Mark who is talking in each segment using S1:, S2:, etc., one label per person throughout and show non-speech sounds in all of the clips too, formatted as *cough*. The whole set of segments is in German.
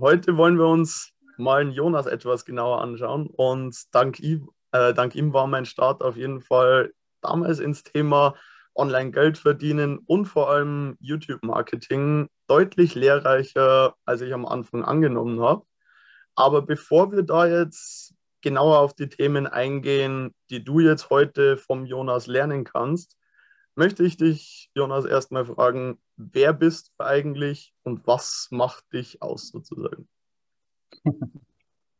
S1: heute wollen wir uns mal Jonas etwas genauer anschauen und dank ihm, äh, dank ihm war mein Start auf jeden Fall damals ins Thema Online-Geld verdienen und vor allem YouTube-Marketing deutlich lehrreicher, als ich am Anfang angenommen habe. Aber bevor wir da jetzt genauer auf die Themen eingehen, die du jetzt heute vom Jonas lernen kannst, möchte ich dich, Jonas, erstmal fragen, wer bist du eigentlich und was macht dich aus sozusagen? *laughs*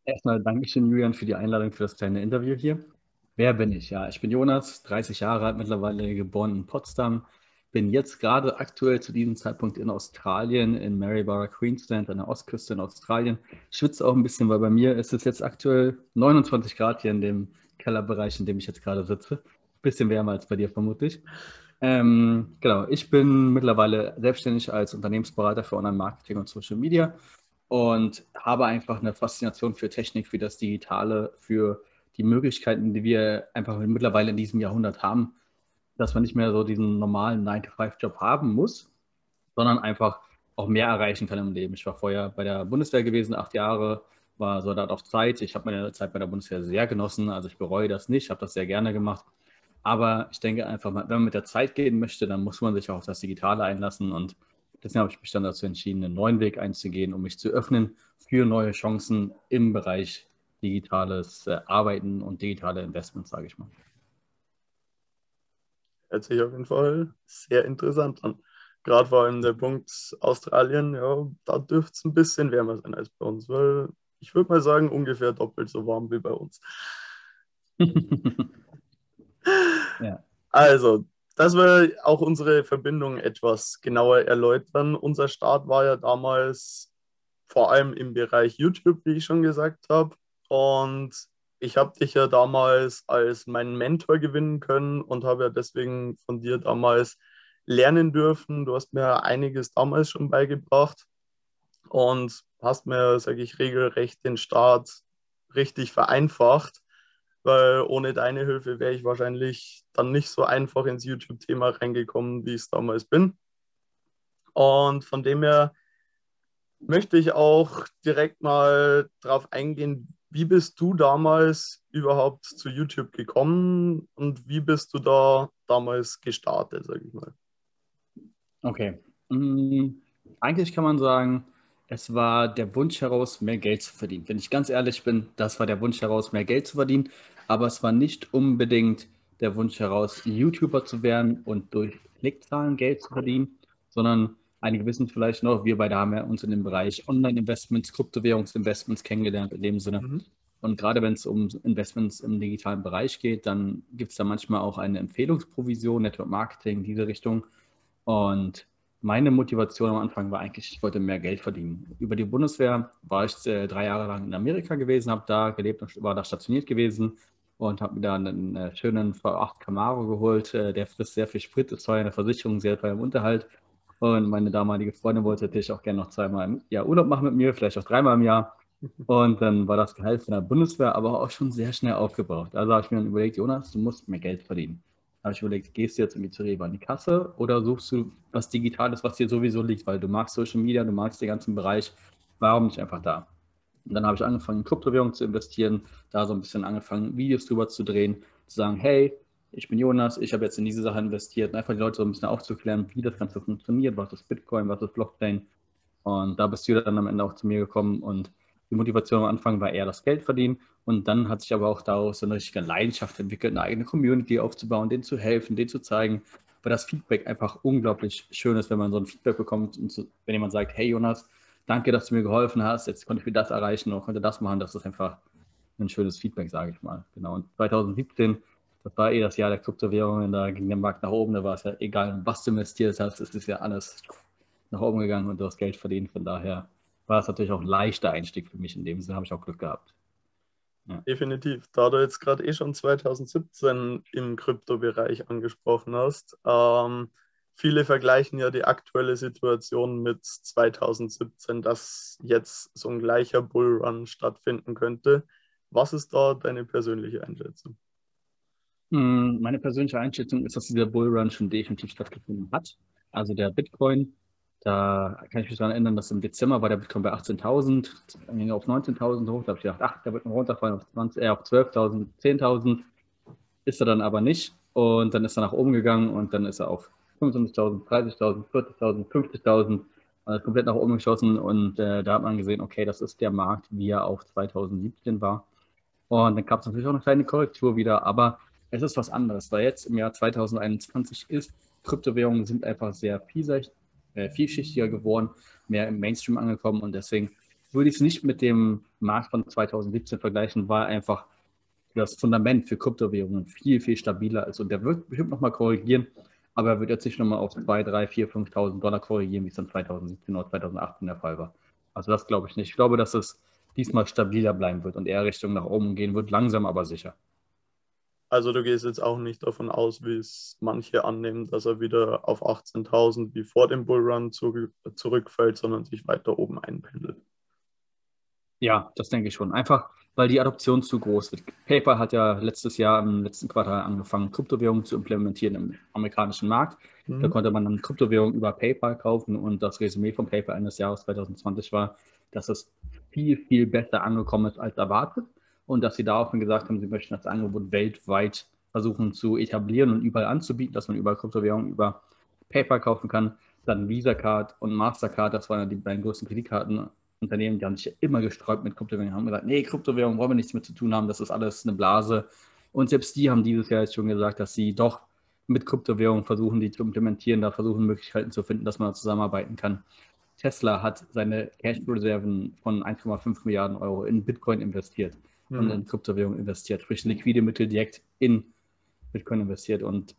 S2: Erstmal Dankeschön, Julian, für die Einladung für das kleine Interview hier. Wer bin ich? Ja, ich bin Jonas, 30 Jahre alt mittlerweile, geboren in Potsdam. Bin jetzt gerade aktuell zu diesem Zeitpunkt in Australien, in Maryborough, Queensland, an der Ostküste in Australien. Schwitze auch ein bisschen, weil bei mir ist es jetzt aktuell 29 Grad hier in dem Kellerbereich, in dem ich jetzt gerade sitze. Bisschen wärmer als bei dir vermutlich. Ähm, genau, ich bin mittlerweile selbstständig als Unternehmensberater für Online-Marketing und Social Media und habe einfach eine Faszination für Technik, für das Digitale, für die Möglichkeiten, die wir einfach mittlerweile in diesem Jahrhundert haben, dass man nicht mehr so diesen normalen 9-to-5-Job haben muss, sondern einfach auch mehr erreichen kann im Leben. Ich war vorher bei der Bundeswehr gewesen, acht Jahre, war Soldat auf Zeit. Ich habe meine Zeit bei der Bundeswehr sehr genossen, also ich bereue das nicht, habe das sehr gerne gemacht. Aber ich denke einfach, wenn man mit der Zeit gehen möchte, dann muss man sich auch auf das Digitale einlassen. Und deswegen habe ich mich dann dazu entschieden, einen neuen Weg einzugehen, um mich zu öffnen für neue Chancen im Bereich digitales äh, Arbeiten und digitale Investments, sage ich mal.
S1: Hört sich auf jeden Fall sehr interessant an. Gerade vor allem der Punkt Australien, ja, da dürfte es ein bisschen wärmer sein als bei uns, weil ich würde mal sagen, ungefähr doppelt so warm wie bei uns. *laughs* ja. Also, dass wir auch unsere Verbindung etwas genauer erläutern. Unser Start war ja damals vor allem im Bereich YouTube, wie ich schon gesagt habe. Und ich habe dich ja damals als meinen Mentor gewinnen können und habe ja deswegen von dir damals lernen dürfen. Du hast mir einiges damals schon beigebracht und hast mir, sage ich, regelrecht den Start richtig vereinfacht weil ohne deine Hilfe wäre ich wahrscheinlich dann nicht so einfach ins YouTube-Thema reingekommen, wie ich es damals bin. Und von dem her möchte ich auch direkt mal darauf eingehen, wie bist du damals überhaupt zu YouTube gekommen und wie bist du da damals gestartet, sage ich mal?
S2: Okay. Mhm. Eigentlich kann man sagen, es war der Wunsch heraus, mehr Geld zu verdienen. Wenn ich ganz ehrlich bin, das war der Wunsch heraus, mehr Geld zu verdienen. Aber es war nicht unbedingt der Wunsch heraus, YouTuber zu werden und durch Klickzahlen Geld zu verdienen, sondern einige wissen vielleicht noch, wir beide haben ja uns in dem Bereich Online-Investments, Kryptowährungsinvestments kennengelernt in dem Sinne. Mhm. Und gerade wenn es um Investments im digitalen Bereich geht, dann gibt es da manchmal auch eine Empfehlungsprovision, Network Marketing, in diese Richtung. Und meine Motivation am Anfang war eigentlich, ich wollte mehr Geld verdienen. Über die Bundeswehr war ich äh, drei Jahre lang in Amerika gewesen, habe da gelebt und war da stationiert gewesen und habe mir da einen äh, schönen V8 Camaro geholt. Äh, der frisst sehr viel Sprit, ist teuer in der Versicherung, sehr teuer im Unterhalt. Und meine damalige Freundin wollte natürlich auch gerne noch zweimal im Jahr Urlaub machen mit mir, vielleicht auch dreimal im Jahr. Und dann war das Gehalt von der Bundeswehr aber auch schon sehr schnell aufgebraucht. Also habe ich mir dann überlegt, Jonas, du musst mehr Geld verdienen habe ich überlegt, gehst du jetzt irgendwie zu Rewe an die Kasse oder suchst du was Digitales, was dir sowieso liegt, weil du magst Social Media, du magst den ganzen Bereich, warum nicht einfach da? Und dann habe ich angefangen, in Kryptowährungen zu investieren, da so ein bisschen angefangen, Videos drüber zu drehen, zu sagen, hey, ich bin Jonas, ich habe jetzt in diese Sache investiert, und einfach die Leute so ein bisschen aufzuklären, wie das Ganze funktioniert, was ist Bitcoin, was ist Blockchain. Und da bist du dann am Ende auch zu mir gekommen und die Motivation am Anfang war eher das Geld verdienen und dann hat sich aber auch daraus eine richtige Leidenschaft entwickelt, eine eigene Community aufzubauen, denen zu helfen, denen zu zeigen, weil das Feedback einfach unglaublich schön ist, wenn man so ein Feedback bekommt und zu, wenn jemand sagt, hey Jonas, danke, dass du mir geholfen hast, jetzt konnte ich mir das erreichen und konnte das machen, das ist einfach ein schönes Feedback, sage ich mal. Genau. Und 2017, das war eh das Jahr der Kryptowährungen, da ging der Markt nach oben, da war es ja egal, was du investiert hast, es ist ja alles nach oben gegangen und du hast Geld verdient, von daher war es natürlich auch ein leichter Einstieg für mich. In dem Sinne habe ich auch Glück gehabt.
S1: Ja. Definitiv. Da du jetzt gerade eh schon 2017 im Kryptobereich angesprochen hast, ähm, viele vergleichen ja die aktuelle Situation mit 2017, dass jetzt so ein gleicher Bullrun stattfinden könnte. Was ist da deine persönliche Einschätzung?
S2: Hm, meine persönliche Einschätzung ist, dass dieser Bullrun schon definitiv stattgefunden hat. Also der Bitcoin Da kann ich mich daran erinnern, dass im Dezember war der Bitcoin bei 18.000, dann ging er auf 19.000 hoch. Da habe ich gedacht, ach, der wird noch runterfallen auf, äh, auf 12.000, 10.000. Ist er dann aber nicht. Und dann ist er nach oben gegangen und dann ist er auf 25.000, 30.000, 40.000, 50.000 also komplett nach oben geschossen. Und äh, da hat man gesehen, okay, das ist der Markt, wie er auf 2017 war. Und dann gab es natürlich auch eine kleine Korrektur wieder, aber es ist was anderes, weil jetzt im Jahr 2021 ist, Kryptowährungen sind einfach sehr vielseitig, äh, vielschichtiger geworden, mehr im Mainstream angekommen und deswegen würde ich es nicht mit dem Markt von 2017 vergleichen, weil einfach das Fundament für Kryptowährungen viel, viel stabiler ist und der wird bestimmt nochmal korrigieren, aber er wird jetzt nicht nochmal auf 2, 3, 4, 5.000 Dollar korrigieren, wie es dann 2017 oder 2018 der Fall war. Also das glaube ich nicht. Ich glaube, dass es diesmal stabiler bleiben wird und eher Richtung nach oben gehen wird, langsam aber sicher.
S1: Also du gehst jetzt auch nicht davon aus, wie es manche annehmen, dass er wieder auf 18.000 wie vor dem Bullrun zurückfällt, sondern sich weiter oben einpendelt.
S2: Ja, das denke ich schon. Einfach, weil die Adoption zu groß wird. PayPal hat ja letztes Jahr im letzten Quartal angefangen, Kryptowährungen zu implementieren im amerikanischen Markt. Mhm. Da konnte man dann Kryptowährungen über PayPal kaufen und das Resümee von PayPal eines Jahres 2020 war, dass es viel, viel besser angekommen ist als erwartet und dass sie daraufhin gesagt haben, sie möchten das Angebot weltweit versuchen zu etablieren und überall anzubieten, dass man über Kryptowährungen über PayPal kaufen kann. Dann Visa Card und Mastercard, das waren die beiden größten Kreditkartenunternehmen, die haben sich immer gesträubt mit Kryptowährungen, haben gesagt, nee, Kryptowährungen wollen wir nichts mit zu tun haben, das ist alles eine Blase. Und selbst die haben dieses Jahr jetzt schon gesagt, dass sie doch mit Kryptowährungen versuchen, die zu implementieren, da versuchen Möglichkeiten zu finden, dass man zusammenarbeiten kann. Tesla hat seine Cash-Reserven von 1,5 Milliarden Euro in Bitcoin investiert mhm. und in Kryptowährungen investiert, sprich liquide Mittel direkt in Bitcoin investiert. Und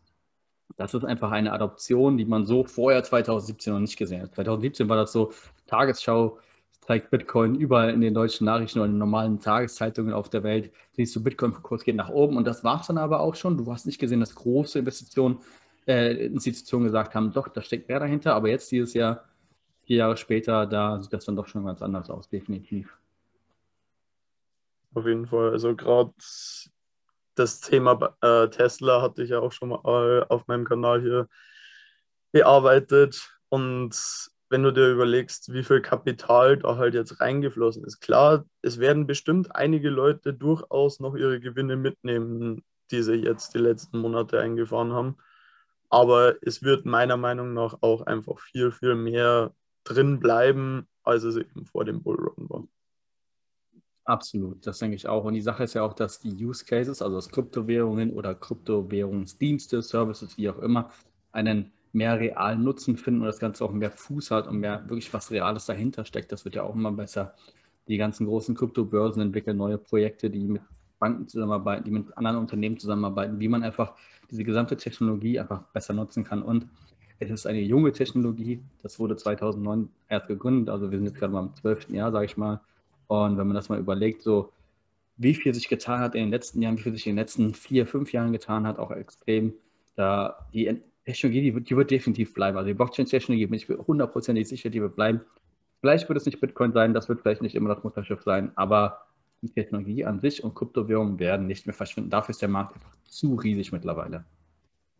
S2: das ist einfach eine Adoption, die man so vorher 2017 noch nicht gesehen hat. 2017 war das so, Tagesschau zeigt Bitcoin überall in den deutschen Nachrichten oder in den normalen Tageszeitungen auf der Welt. Siehst du, Bitcoin-Kurs geht nach oben und das war es dann aber auch schon. Du hast nicht gesehen, dass große Investitionen, äh, Institutionen gesagt haben, doch, da steckt mehr dahinter. Aber jetzt dieses Jahr, vier Jahre später, da sieht das dann doch schon ganz anders aus, definitiv.
S1: Auf jeden Fall. Also gerade das Thema äh, Tesla hatte ich ja auch schon mal auf meinem Kanal hier bearbeitet. Und wenn du dir überlegst, wie viel Kapital da halt jetzt reingeflossen ist, klar, es werden bestimmt einige Leute durchaus noch ihre Gewinne mitnehmen, die sie jetzt die letzten Monate eingefahren haben. Aber es wird meiner Meinung nach auch einfach viel, viel mehr drin bleiben, als es eben vor dem Bullrun war.
S2: Absolut, das denke ich auch. Und die Sache ist ja auch, dass die Use Cases, also das Kryptowährungen oder Kryptowährungsdienste, Services, wie auch immer, einen mehr realen Nutzen finden und das Ganze auch mehr Fuß hat und mehr wirklich was Reales dahinter steckt. Das wird ja auch immer besser. Die ganzen großen Kryptobörsen entwickeln neue Projekte, die mit Banken zusammenarbeiten, die mit anderen Unternehmen zusammenarbeiten, wie man einfach diese gesamte Technologie einfach besser nutzen kann. Und es ist eine junge Technologie. Das wurde 2009 erst gegründet. Also wir sind jetzt gerade mal im zwölften Jahr, sage ich mal. Und wenn man das mal überlegt, so wie viel sich getan hat in den letzten Jahren, wie viel sich in den letzten vier, fünf Jahren getan hat, auch extrem, da die Technologie, die wird, die wird definitiv bleiben. Also die Blockchain-Technologie bin ich hundertprozentig sicher, die wird bleiben. Vielleicht wird es nicht Bitcoin sein, das wird vielleicht nicht immer das Mutterschiff sein, aber die Technologie an sich und Kryptowährungen werden nicht mehr verschwinden. Dafür ist der Markt einfach zu riesig mittlerweile.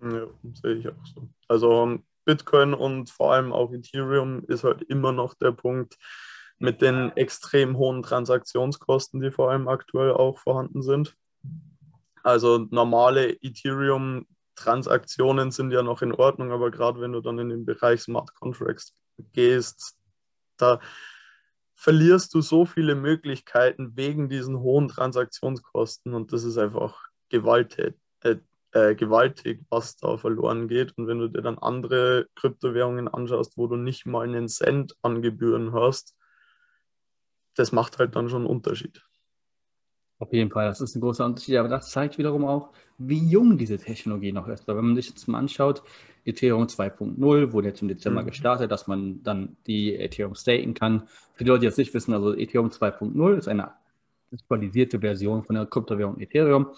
S1: Ja, sehe ich auch so. Also Bitcoin und vor allem auch Ethereum ist halt immer noch der Punkt, mit den extrem hohen Transaktionskosten, die vor allem aktuell auch vorhanden sind. Also normale Ethereum-Transaktionen sind ja noch in Ordnung, aber gerade wenn du dann in den Bereich Smart Contracts gehst, da verlierst du so viele Möglichkeiten wegen diesen hohen Transaktionskosten und das ist einfach gewaltig, äh, äh, gewaltig, was da verloren geht. Und wenn du dir dann andere Kryptowährungen anschaust, wo du nicht mal einen Cent an Gebühren hast, das macht halt dann schon einen Unterschied.
S2: Auf jeden Fall, das ist ein großer Unterschied, aber das zeigt wiederum auch, wie jung diese Technologie noch ist. Weil wenn man sich jetzt mal anschaut, Ethereum 2.0 wurde jetzt im Dezember mhm. gestartet, dass man dann die Ethereum staken kann. Für die Leute, die das nicht wissen, also Ethereum 2.0 ist eine aktualisierte Version von der Kryptowährung Ethereum.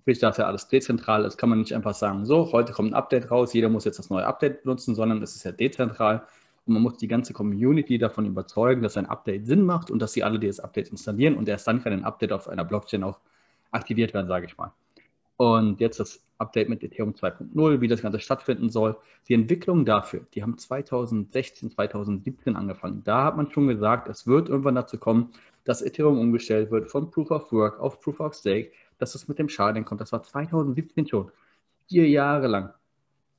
S2: Sprich, da ist ja alles dezentral ist, kann man nicht einfach sagen, so, heute kommt ein Update raus, jeder muss jetzt das neue Update benutzen, sondern es ist ja dezentral und man muss die ganze Community davon überzeugen, dass ein Update Sinn macht und dass sie alle dieses Update installieren und erst dann kann ein Update auf einer Blockchain auch aktiviert werden, sage ich mal. Und jetzt das Update mit Ethereum 2.0, wie das Ganze stattfinden soll. Die Entwicklung dafür, die haben 2016, 2017 angefangen. Da hat man schon gesagt, es wird irgendwann dazu kommen, dass Ethereum umgestellt wird von Proof of Work auf Proof of Stake, dass es mit dem Schaden kommt. Das war 2017 schon. Vier Jahre lang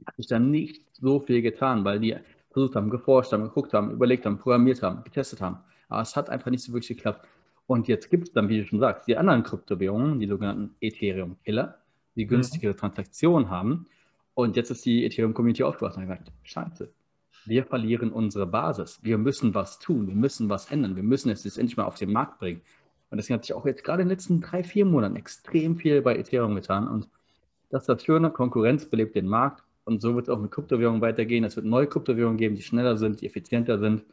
S2: hat sich da nicht so viel getan, weil die versucht haben, geforscht haben, geguckt haben, überlegt haben, programmiert haben, getestet haben. Aber es hat einfach nicht so wirklich geklappt. Und jetzt gibt es dann, wie du schon sagst, die anderen Kryptowährungen, die sogenannten Ethereum-Killer, die günstigere mhm. Transaktionen haben. Und jetzt ist die Ethereum-Community aufgewacht und hat gesagt, scheiße, wir verlieren unsere Basis. Wir müssen was tun, wir müssen was ändern, wir müssen es jetzt endlich mal auf den Markt bringen. Und deswegen hat sich auch jetzt gerade in den letzten drei, vier Monaten extrem viel bei Ethereum getan. Und das ist das Schöne, Konkurrenz belebt den Markt. Und so wird es auch mit Kryptowährungen weitergehen. Es wird neue Kryptowährungen geben, die schneller sind, die effizienter sind.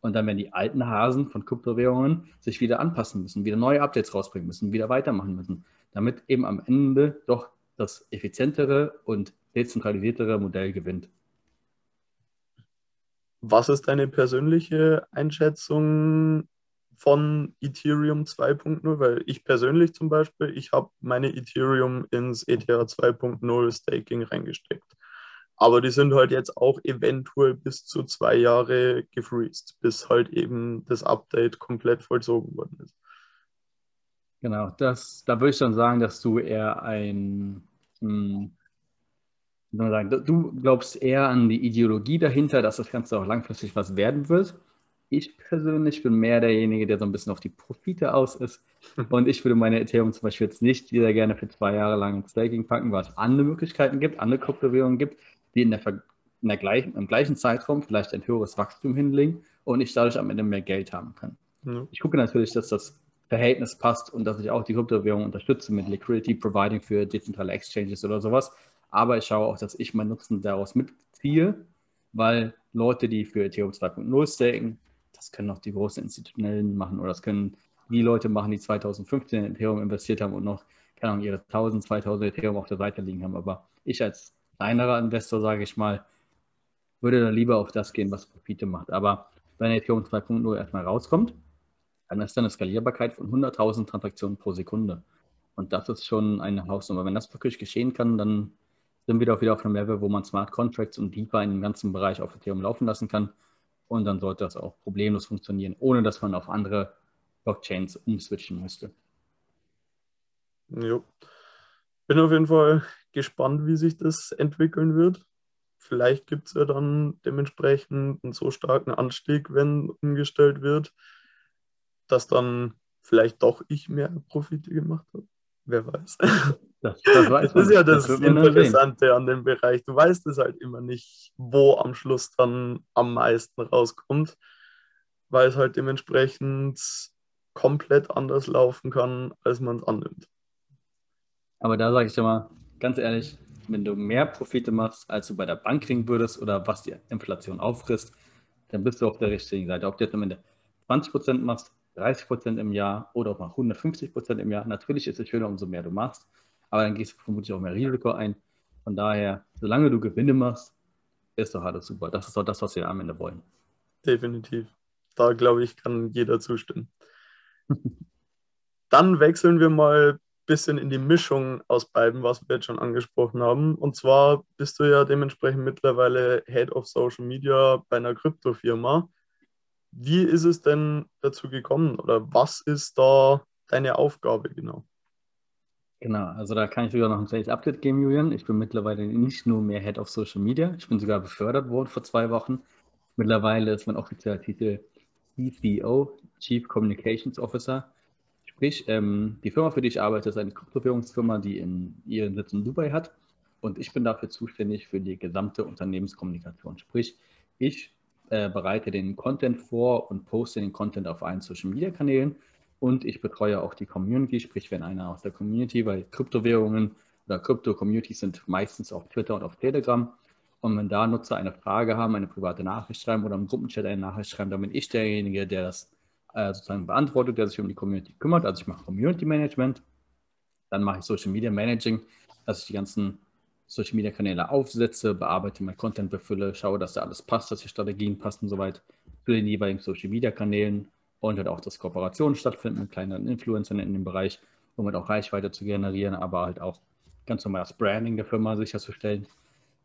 S2: Und dann werden die alten Hasen von Kryptowährungen sich wieder anpassen müssen, wieder neue Updates rausbringen müssen, wieder weitermachen müssen damit eben am Ende doch das effizientere und dezentralisiertere Modell gewinnt.
S1: Was ist deine persönliche Einschätzung von Ethereum 2.0? Weil ich persönlich zum Beispiel, ich habe meine Ethereum ins ETH 2.0 Staking reingesteckt. Aber die sind halt jetzt auch eventuell bis zu zwei Jahre gefreezed, bis halt eben das Update komplett vollzogen worden ist.
S2: Genau, das, da würde ich dann sagen, dass du eher ein, hm, sagen, du glaubst eher an die Ideologie dahinter, dass das Ganze auch langfristig was werden wird. Ich persönlich bin mehr derjenige, der so ein bisschen auf die Profite aus ist. *laughs* Und ich würde meine Ethereum zum Beispiel jetzt nicht wieder gerne für zwei Jahre lang ins Staking packen, weil es andere Möglichkeiten gibt, andere Kryptowährungen gibt, die in der, in der gleichen, im gleichen Zeitraum vielleicht ein höheres Wachstum hinlegen und ich dadurch am Ende mehr Geld haben kann. Ja. Ich gucke natürlich, dass das Verhältnis passt und dass ich auch die Kryptowährung unterstütze mit Liquidity Providing für dezentrale Exchanges oder sowas. Aber ich schaue auch, dass ich meinen Nutzen daraus mitziehe, weil Leute, die für Ethereum 2.0 staken, das können auch die großen Institutionellen machen oder das können die Leute machen, die 2015 in Ethereum investiert haben und noch, keine Ahnung, ihre 1000, 2000 Ethereum auf der Seite liegen haben. Aber ich als kleinerer Investor, sage ich mal, würde da lieber auf das gehen, was Profite macht. Aber wenn Ethereum 2.0 erstmal rauskommt, dann ist dann eine Skalierbarkeit von 100.000 Transaktionen pro Sekunde. Und das ist schon eine Hausnummer. Wenn das wirklich geschehen kann, dann sind wir doch wieder auf einem Level, wo man Smart Contracts und DeFi in dem ganzen Bereich auf Ethereum laufen lassen kann. Und dann sollte das auch problemlos funktionieren, ohne dass man auf andere Blockchains umswitchen müsste.
S1: Jo. Bin auf jeden Fall gespannt, wie sich das entwickeln wird. Vielleicht gibt es ja dann dementsprechend einen so starken Anstieg, wenn umgestellt wird, dass dann vielleicht doch ich mehr Profite gemacht habe. Wer weiß. Das, das, weiß das ist ja das, das Interessante an dem Bereich. Du weißt es halt immer nicht, wo am Schluss dann am meisten rauskommt, weil es halt dementsprechend komplett anders laufen kann, als man es annimmt.
S2: Aber da sage ich dir mal, ganz ehrlich, wenn du mehr Profite machst, als du bei der Bank kriegen würdest oder was die Inflation auffrisst, dann bist du auf der richtigen Seite. Ob du jetzt am Ende 20% machst 30 Prozent im Jahr oder auch mal 150 Prozent im Jahr. Natürlich ist es schöner, umso mehr du machst, aber dann gehst du vermutlich auch mehr Risiko ein. Von daher, solange du Gewinne machst, ist doch alles super. Das ist doch das, was wir am Ende wollen.
S1: Definitiv. Da glaube ich, kann jeder zustimmen. *laughs* Dann wechseln wir mal bisschen in die Mischung aus beiden, was wir jetzt schon angesprochen haben. Und zwar bist du ja dementsprechend mittlerweile Head of Social Media bei einer Kryptofirma. Wie ist es denn dazu gekommen oder was ist da deine Aufgabe genau?
S2: Genau, also da kann ich sogar noch ein kleines Update geben, Julian. Ich bin mittlerweile nicht nur mehr Head of Social Media, ich bin sogar befördert worden vor zwei Wochen. Mittlerweile ist mein offizieller Titel CCO, Chief Communications Officer. Sprich, ähm, die Firma, für die ich arbeite, ist eine Kryptowährungsfirma, die in, ihren Sitz in Dubai hat. Und ich bin dafür zuständig für die gesamte Unternehmenskommunikation. Sprich, ich äh, bereite den Content vor und poste den Content auf allen Social Media Kanälen. Und ich betreue auch die Community, sprich, wenn einer aus der Community, weil Kryptowährungen oder Krypto-Communities sind meistens auf Twitter und auf Telegram. Und wenn da Nutzer eine Frage haben, eine private Nachricht schreiben oder im Gruppenchat eine Nachricht schreiben, dann bin ich derjenige, der das äh, sozusagen beantwortet, der sich um die Community kümmert. Also ich mache Community Management, dann mache ich Social Media Managing, dass ich die ganzen Social Media Kanäle aufsetze, bearbeite mein Content, befülle, schaue, dass da alles passt, dass die Strategien passen soweit zu den jeweiligen Social Media Kanälen und halt auch, dass Kooperationen stattfinden mit kleineren Influencern in dem Bereich, um halt auch Reichweite zu generieren, aber halt auch ganz normal das Branding der Firma sicherzustellen.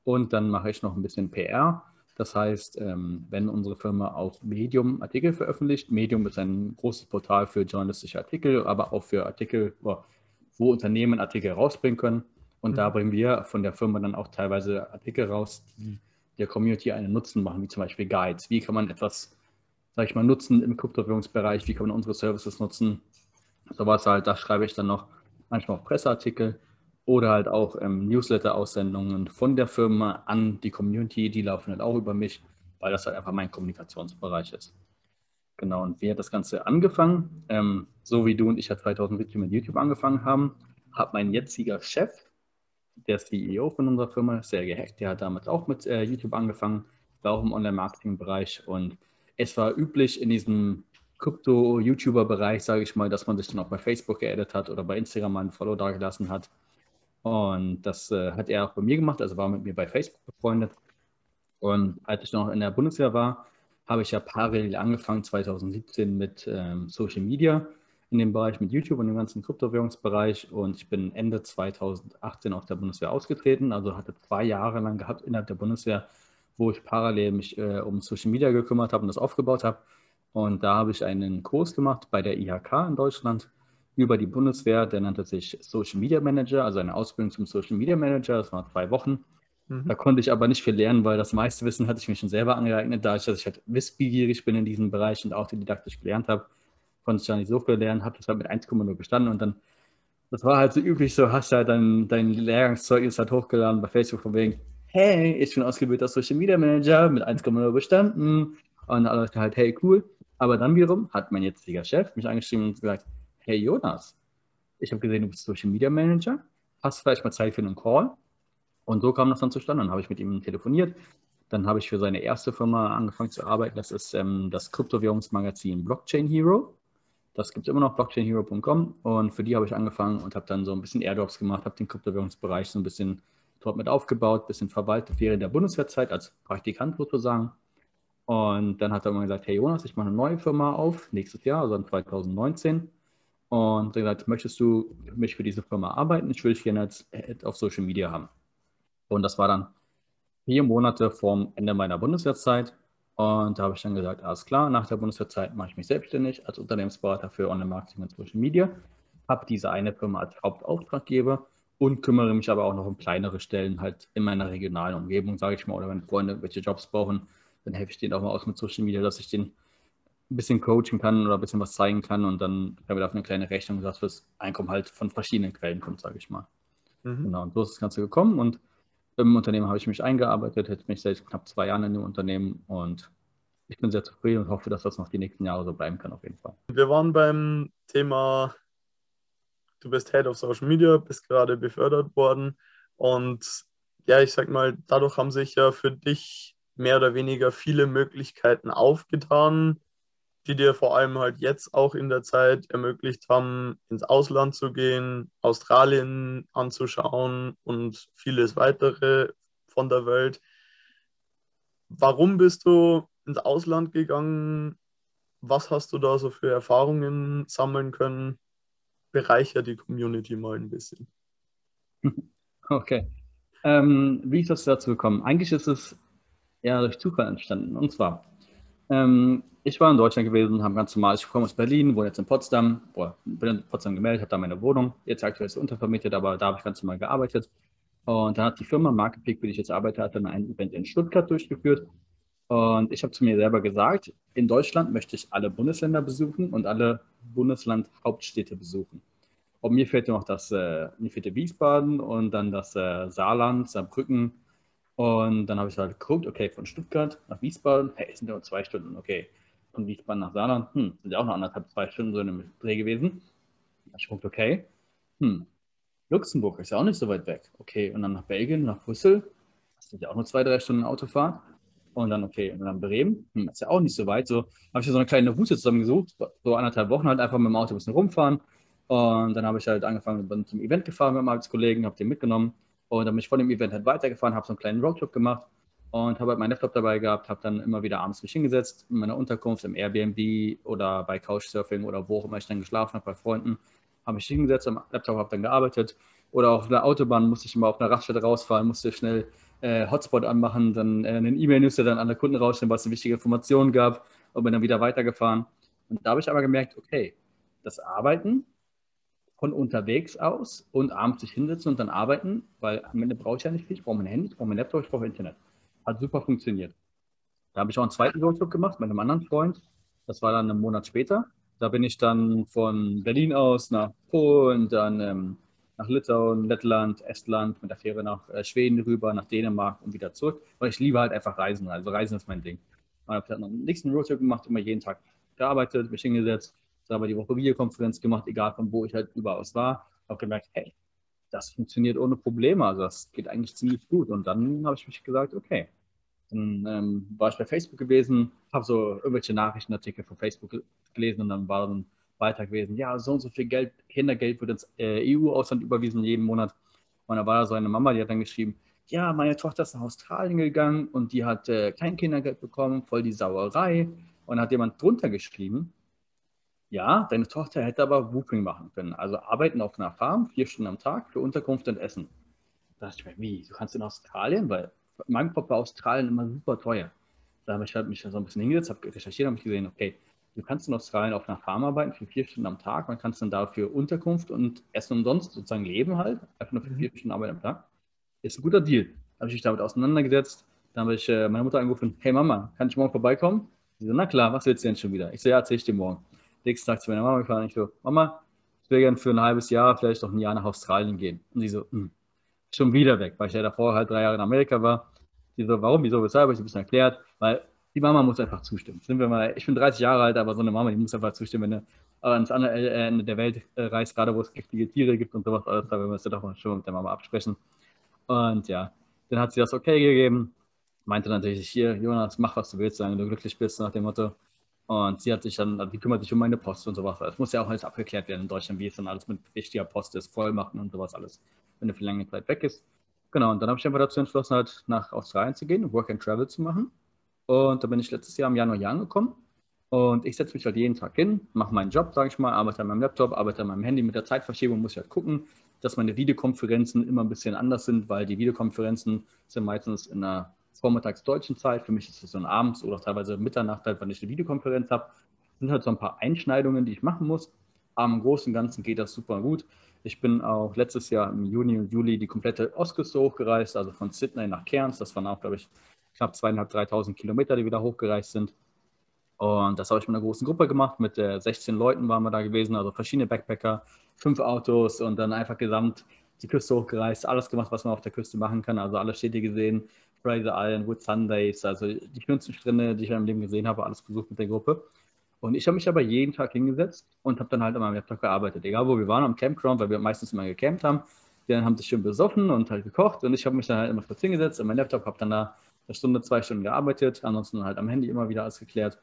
S2: Und dann mache ich noch ein bisschen PR. Das heißt, ähm, wenn unsere Firma auf Medium Artikel veröffentlicht, Medium ist ein großes Portal für journalistische Artikel, aber auch für Artikel, wo Unternehmen Artikel rausbringen können. Und mhm. da bringen wir von der Firma dann auch teilweise Artikel raus, die der Community einen Nutzen machen, wie zum Beispiel Guides. Wie kann man etwas, sage ich mal, nutzen im Kryptowährungsbereich? Wie kann man unsere Services nutzen? Sowas halt, da schreibe ich dann noch manchmal auch Presseartikel oder halt auch ähm, Newsletter-Aussendungen von der Firma an die Community. Die laufen halt auch über mich, weil das halt einfach mein Kommunikationsbereich ist. Genau, und wie hat das Ganze angefangen? Ähm, so wie du und ich ja 2017 mit YouTube angefangen haben, hat mein jetziger Chef, der CEO von unserer Firma, sehr gehackt, der hat damals auch mit äh, YouTube angefangen, war auch im Online-Marketing-Bereich und es war üblich in diesem Krypto-YouTuber-Bereich, sage ich mal, dass man sich dann auch bei Facebook geaddet hat oder bei Instagram mal ein Follow dagelassen hat. Und das äh, hat er auch bei mir gemacht, also war mit mir bei Facebook befreundet. Und als ich noch in der Bundeswehr war, habe ich ja parallel angefangen 2017 mit ähm, Social Media in dem Bereich mit YouTube und dem ganzen Kryptowährungsbereich. Und ich bin Ende 2018 aus der Bundeswehr ausgetreten, also hatte zwei Jahre lang gehabt innerhalb der Bundeswehr, wo ich parallel mich äh, um Social Media gekümmert habe und das aufgebaut habe. Und da habe ich einen Kurs gemacht bei der IHK in Deutschland über die Bundeswehr. Der nannte sich Social Media Manager, also eine Ausbildung zum Social Media Manager. Das war zwei Wochen. Mhm. Da konnte ich aber nicht viel lernen, weil das meiste Wissen hatte ich mir schon selber angeeignet, da ich, dass ich halt wissbegierig bin in diesem Bereich und auch didaktisch gelernt habe, konnte ich da nicht so viel lernen, habe das halt mit 1,0 bestanden und dann, das war halt so üblich, so hast du halt dein, dein Lehrgangszeugnis halt hochgeladen bei Facebook von wegen, hey, ich bin ausgebildeter Social Media Manager mit 1,0 bestanden und alle Leute halt, hey, cool. Aber dann wiederum hat mein jetziger Chef mich angeschrieben und gesagt, hey Jonas, ich habe gesehen, du bist Social Media Manager, hast vielleicht mal Zeit für einen Call? Und so kam das dann zustande. Dann habe ich mit ihm telefoniert. Dann habe ich für seine erste Firma angefangen zu arbeiten. Das ist ähm, das Kryptowährungsmagazin Blockchain Hero. Das gibt es immer noch, blockchainhero.com. Und für die habe ich angefangen und habe dann so ein bisschen Airdrops gemacht, habe den Kryptowährungsbereich so ein bisschen dort mit aufgebaut, ein bisschen verwaltet während der Bundeswehrzeit als Praktikant sozusagen. Und dann hat er immer gesagt, hey Jonas, ich mache eine neue Firma auf, nächstes Jahr, also 2019. Und gesagt, möchtest du mich für diese Firma arbeiten? Ich will dich gerne als Head auf Social Media haben. Und das war dann vier Monate vorm Ende meiner Bundeswehrzeit. Und da habe ich dann gesagt, alles klar, nach der Bundeswehrzeit mache ich mich selbstständig als Unternehmensberater für Online-Marketing und Social Media, habe diese eine Firma als Hauptauftraggeber und kümmere mich aber auch noch um kleinere Stellen halt in meiner regionalen Umgebung, sage ich mal, oder wenn Freunde welche Jobs brauchen, dann helfe ich denen auch mal aus mit Social Media, dass ich denen ein bisschen coachen kann oder ein bisschen was zeigen kann und dann haben wir dafür eine kleine Rechnung, dass das Einkommen halt von verschiedenen Quellen kommt, sage ich mal. Mhm. Genau, und so ist das Ganze gekommen und im Unternehmen habe ich mich eingearbeitet, jetzt bin ich seit knapp zwei Jahren in dem Unternehmen und ich bin sehr zufrieden und hoffe, dass das noch die nächsten Jahre so bleiben kann, auf jeden Fall.
S1: Wir waren beim Thema, du bist Head of Social Media, bist gerade befördert worden und ja, ich sag mal, dadurch haben sich ja für dich mehr oder weniger viele Möglichkeiten aufgetan, die dir vor allem halt jetzt auch in der Zeit ermöglicht haben, ins Ausland zu gehen, Australien anzuschauen und vieles weitere von der Welt. Warum bist du ins Ausland gegangen? Was hast du da so für Erfahrungen sammeln können? Bereicher die Community mal ein bisschen. *laughs*
S2: Okay. Ähm, wie ist das dazu gekommen? Eigentlich ist es ja durch Zufall entstanden. Und zwar, ähm, ich war in Deutschland gewesen, habe ganz normal, ich komme aus Berlin, wohne jetzt in Potsdam, boah, bin in Potsdam gemeldet, habe da meine Wohnung, jetzt aktuell ist sie untervermietet, aber da habe ich ganz normal gearbeitet. Und dann hat die Firma Marketpick, für die ich jetzt arbeite, hat dann ein Event in Stuttgart durchgeführt. Und ich habe zu mir selber gesagt, in Deutschland möchte ich alle Bundesländer besuchen und alle Bundesland-Hauptstädte besuchen. Und mir fehlte noch das, äh, mir fehlte Wiesbaden und dann das äh, Saarland, Saarbrücken, und dann habe ich halt geguckt, okay, von Stuttgart nach Wiesbaden, hey, sind ja nur zwei Stunden, okay. Von Wiesbaden nach Saarland, hm, sind ja auch noch anderthalb, zwei Stunden so in einem Dreh gewesen. Da habe ich geguckt, okay, hm, Luxemburg ist ja auch nicht so weit weg. Okay, und dann nach Belgien, nach Brüssel, das sind ja auch nur zwei, drei Stunden Autofahrt. Und dann, okay, und dann Bremen, hm, ist ja auch nicht so weit. So habe ich so eine kleine Route zusammengesucht, so anderthalb Wochen halt einfach mit dem Auto ein bisschen rumfahren. Und dann habe ich halt angefangen, bin zum Event gefahren mit meinem Arbeitskollegen, habe den mitgenommen und dann bin ich von dem Event halt weitergefahren, habe so einen kleinen Roadtrip gemacht und habe halt meinen Laptop dabei gehabt, habe dann immer wieder abends mich hingesetzt in meiner Unterkunft im Airbnb oder bei Couchsurfing oder wo auch immer ich dann geschlafen habe, bei Freunden. Habe mich hingesetzt am Laptop, habe dann gearbeitet Oder auf der Autobahn musste ich immer auf einer Raststätte rausfahren, musste schnell äh, Hotspot anmachen, dann äh, einen E-Mail-Newsletter dann an der Kunden rausstellen, was es wichtige Informationen gab und bin dann wieder weitergefahren. Und da habe ich aber gemerkt, okay, das Arbeiten von unterwegs aus und abends sich hinsetzen und dann arbeiten, weil am Ende brauche ich ja nicht viel. Ich brauche mein Handy, ich brauche mein Laptop, ich brauche Internet. Hat super funktioniert. Da habe ich auch einen zweiten Roadtrip gemacht mit einem anderen Freund. Das war dann einen Monat später. Da bin ich dann von Berlin aus nach Polen, dann ähm, nach Litauen, Lettland, Estland, mit der Fähre nach äh, Schweden rüber, nach Dänemark und wieder zurück. Weil ich liebe halt einfach Reisen. Also Reisen ist mein Ding. Ich habe dann einen nächsten Roadtrip gemacht, immer jeden Tag gearbeitet, mich hingesetzt, aber die Woche Videokonferenz gemacht, egal von wo ich halt überaus war. Habe gemerkt, hey, das funktioniert ohne Probleme. Also das geht eigentlich ziemlich gut. Und dann habe ich mich gesagt, okay. Dann ähm, war ich bei Facebook gewesen, habe so irgendwelche Nachrichtenartikel von Facebook gelesen und dann war dann weiter gewesen, ja, so und so viel Geld, Kindergeld wird ins äh, EU-Ausland überwiesen jeden Monat. Und da war da so eine Mama, die hat dann geschrieben, ja, meine Tochter ist nach Australien gegangen und die hat äh, kein Kindergeld bekommen, voll die Sauerei. Und hat jemand drunter geschrieben, ja, deine Tochter hätte aber Whooping machen können. Also arbeiten auf einer Farm, vier Stunden am Tag für Unterkunft und Essen. Da dachte ich mir, wie, du kannst in Australien? Weil mein Pop war Australien immer super teuer. Da habe ich halt mich so ein bisschen hingesetzt, habe recherchiert, habe gesehen, okay, du kannst in Australien auf einer Farm arbeiten für vier Stunden am Tag, man kannst dann dafür Unterkunft und Essen umsonst sozusagen leben halt, einfach nur für mhm. vier Stunden Arbeit am Tag. Ist ein guter Deal. Da habe ich mich damit auseinandergesetzt. Dann habe ich äh, meine Mutter angerufen, hey Mama, kann ich morgen vorbeikommen? Sie so, na klar, was willst du denn schon wieder? Ich so, ja, erzähl ich dir morgen nächsten Tag zu meiner Mama gefahren. Ich so, Mama, ich will gerne für ein halbes Jahr, vielleicht noch ein Jahr nach Australien gehen. Und sie so, hm, schon wieder weg, weil ich ja davor halt drei Jahre in Amerika war. Sie so, warum, wieso, weshalb, habe ich ein bisschen erklärt, weil die Mama muss einfach zustimmen. Sind wir mal, ich bin 30 Jahre alt, aber so eine Mama, die muss einfach zustimmen, wenn du ans andere Ende der Welt äh, reist, gerade wo es giftige Tiere gibt und sowas, alles, da müssen wir doch schon mit der Mama absprechen. Und ja, dann hat sie das okay gegeben, meinte natürlich, hier, Jonas, mach was du willst, wenn du glücklich bist, nach dem Motto. Und sie hat sich dann, die kümmert sich um meine Post und sowas. Es muss ja auch alles abgeklärt werden in Deutschland, wie es dann alles mit wichtiger Post ist, Vollmachen und sowas alles, wenn du für lange Zeit weg ist. Genau, und dann habe ich einfach dazu entschlossen, halt nach Australien zu gehen, Work and Travel zu machen. Und da bin ich letztes Jahr im Januar hier angekommen. Und ich setze mich halt jeden Tag hin, mache meinen Job, sage ich mal, arbeite an meinem Laptop, arbeite an meinem Handy. Mit der Zeitverschiebung muss ich halt gucken, dass meine Videokonferenzen immer ein bisschen anders sind, weil die Videokonferenzen sind meistens in einer vormittags deutschen Zeit. Für mich ist es dann abends oder teilweise Mitternacht, halt, wenn ich eine Videokonferenz habe. Das sind halt so ein paar Einschneidungen, die ich machen muss. Aber im Großen und Ganzen geht das super gut. Ich bin auch letztes Jahr im Juni und Juli die komplette Ostküste hochgereist, also von Sydney nach Cairns. Das waren auch, glaube ich, knapp zweieinhalb, dreitausend Kilometer, die wir da hochgereist sind. Und das habe ich mit einer großen Gruppe gemacht. Mit äh, 16 Leuten waren wir da gewesen, also verschiedene Backpacker, fünf Autos und dann einfach gesamt die Küste hochgereist, alles gemacht, was man auf der Küste machen kann. Also alle Städte gesehen, Fraser Island, Wood Sundays, also die schönsten Strände, die ich in meinem Leben gesehen habe, alles besucht mit der Gruppe. Und ich habe mich aber jeden Tag hingesetzt und habe dann halt an meinem Laptop gearbeitet. Egal wo wir waren, am Campground, weil wir meistens immer gecampt haben. Die dann haben sich schön besoffen und halt gekocht. Und ich habe mich dann halt immer kurz hingesetzt an meinem Laptop, habe dann da eine Stunde, zwei Stunden gearbeitet. Ansonsten halt am Handy immer wieder alles geklärt.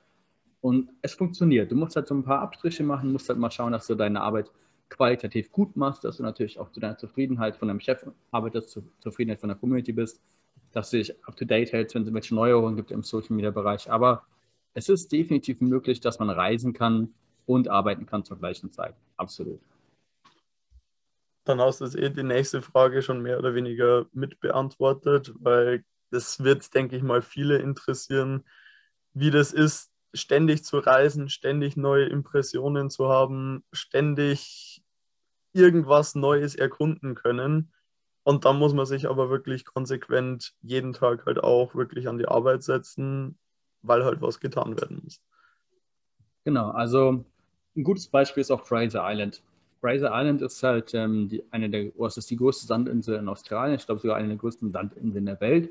S2: Und es funktioniert. Du musst halt so ein paar Abstriche machen, musst halt mal schauen, dass du deine Arbeit qualitativ gut machst, dass du natürlich auch zu deiner Zufriedenheit von deinem Chef arbeitest, zur Zufriedenheit von der Community bist dass du dich up to date hältst, wenn es irgendwelche Neuerungen gibt im Social Media Bereich. Aber es ist definitiv möglich, dass man reisen kann und arbeiten kann zur gleichen Zeit. Absolut.
S1: Dann hast du eh die nächste Frage schon mehr oder weniger mitbeantwortet, weil das wird, denke ich mal, viele interessieren, wie das ist, ständig zu reisen, ständig neue Impressionen zu haben, ständig irgendwas Neues erkunden können. Und dann muss man sich aber wirklich konsequent jeden Tag halt auch wirklich an die Arbeit setzen, weil halt was getan werden muss.
S2: Genau, also ein gutes Beispiel ist auch Fraser Island. Fraser Island ist halt ähm, die, eine der, oh, ist die größte Sandinsel in Australien, ich glaube sogar eine der größten Sandinseln der Welt.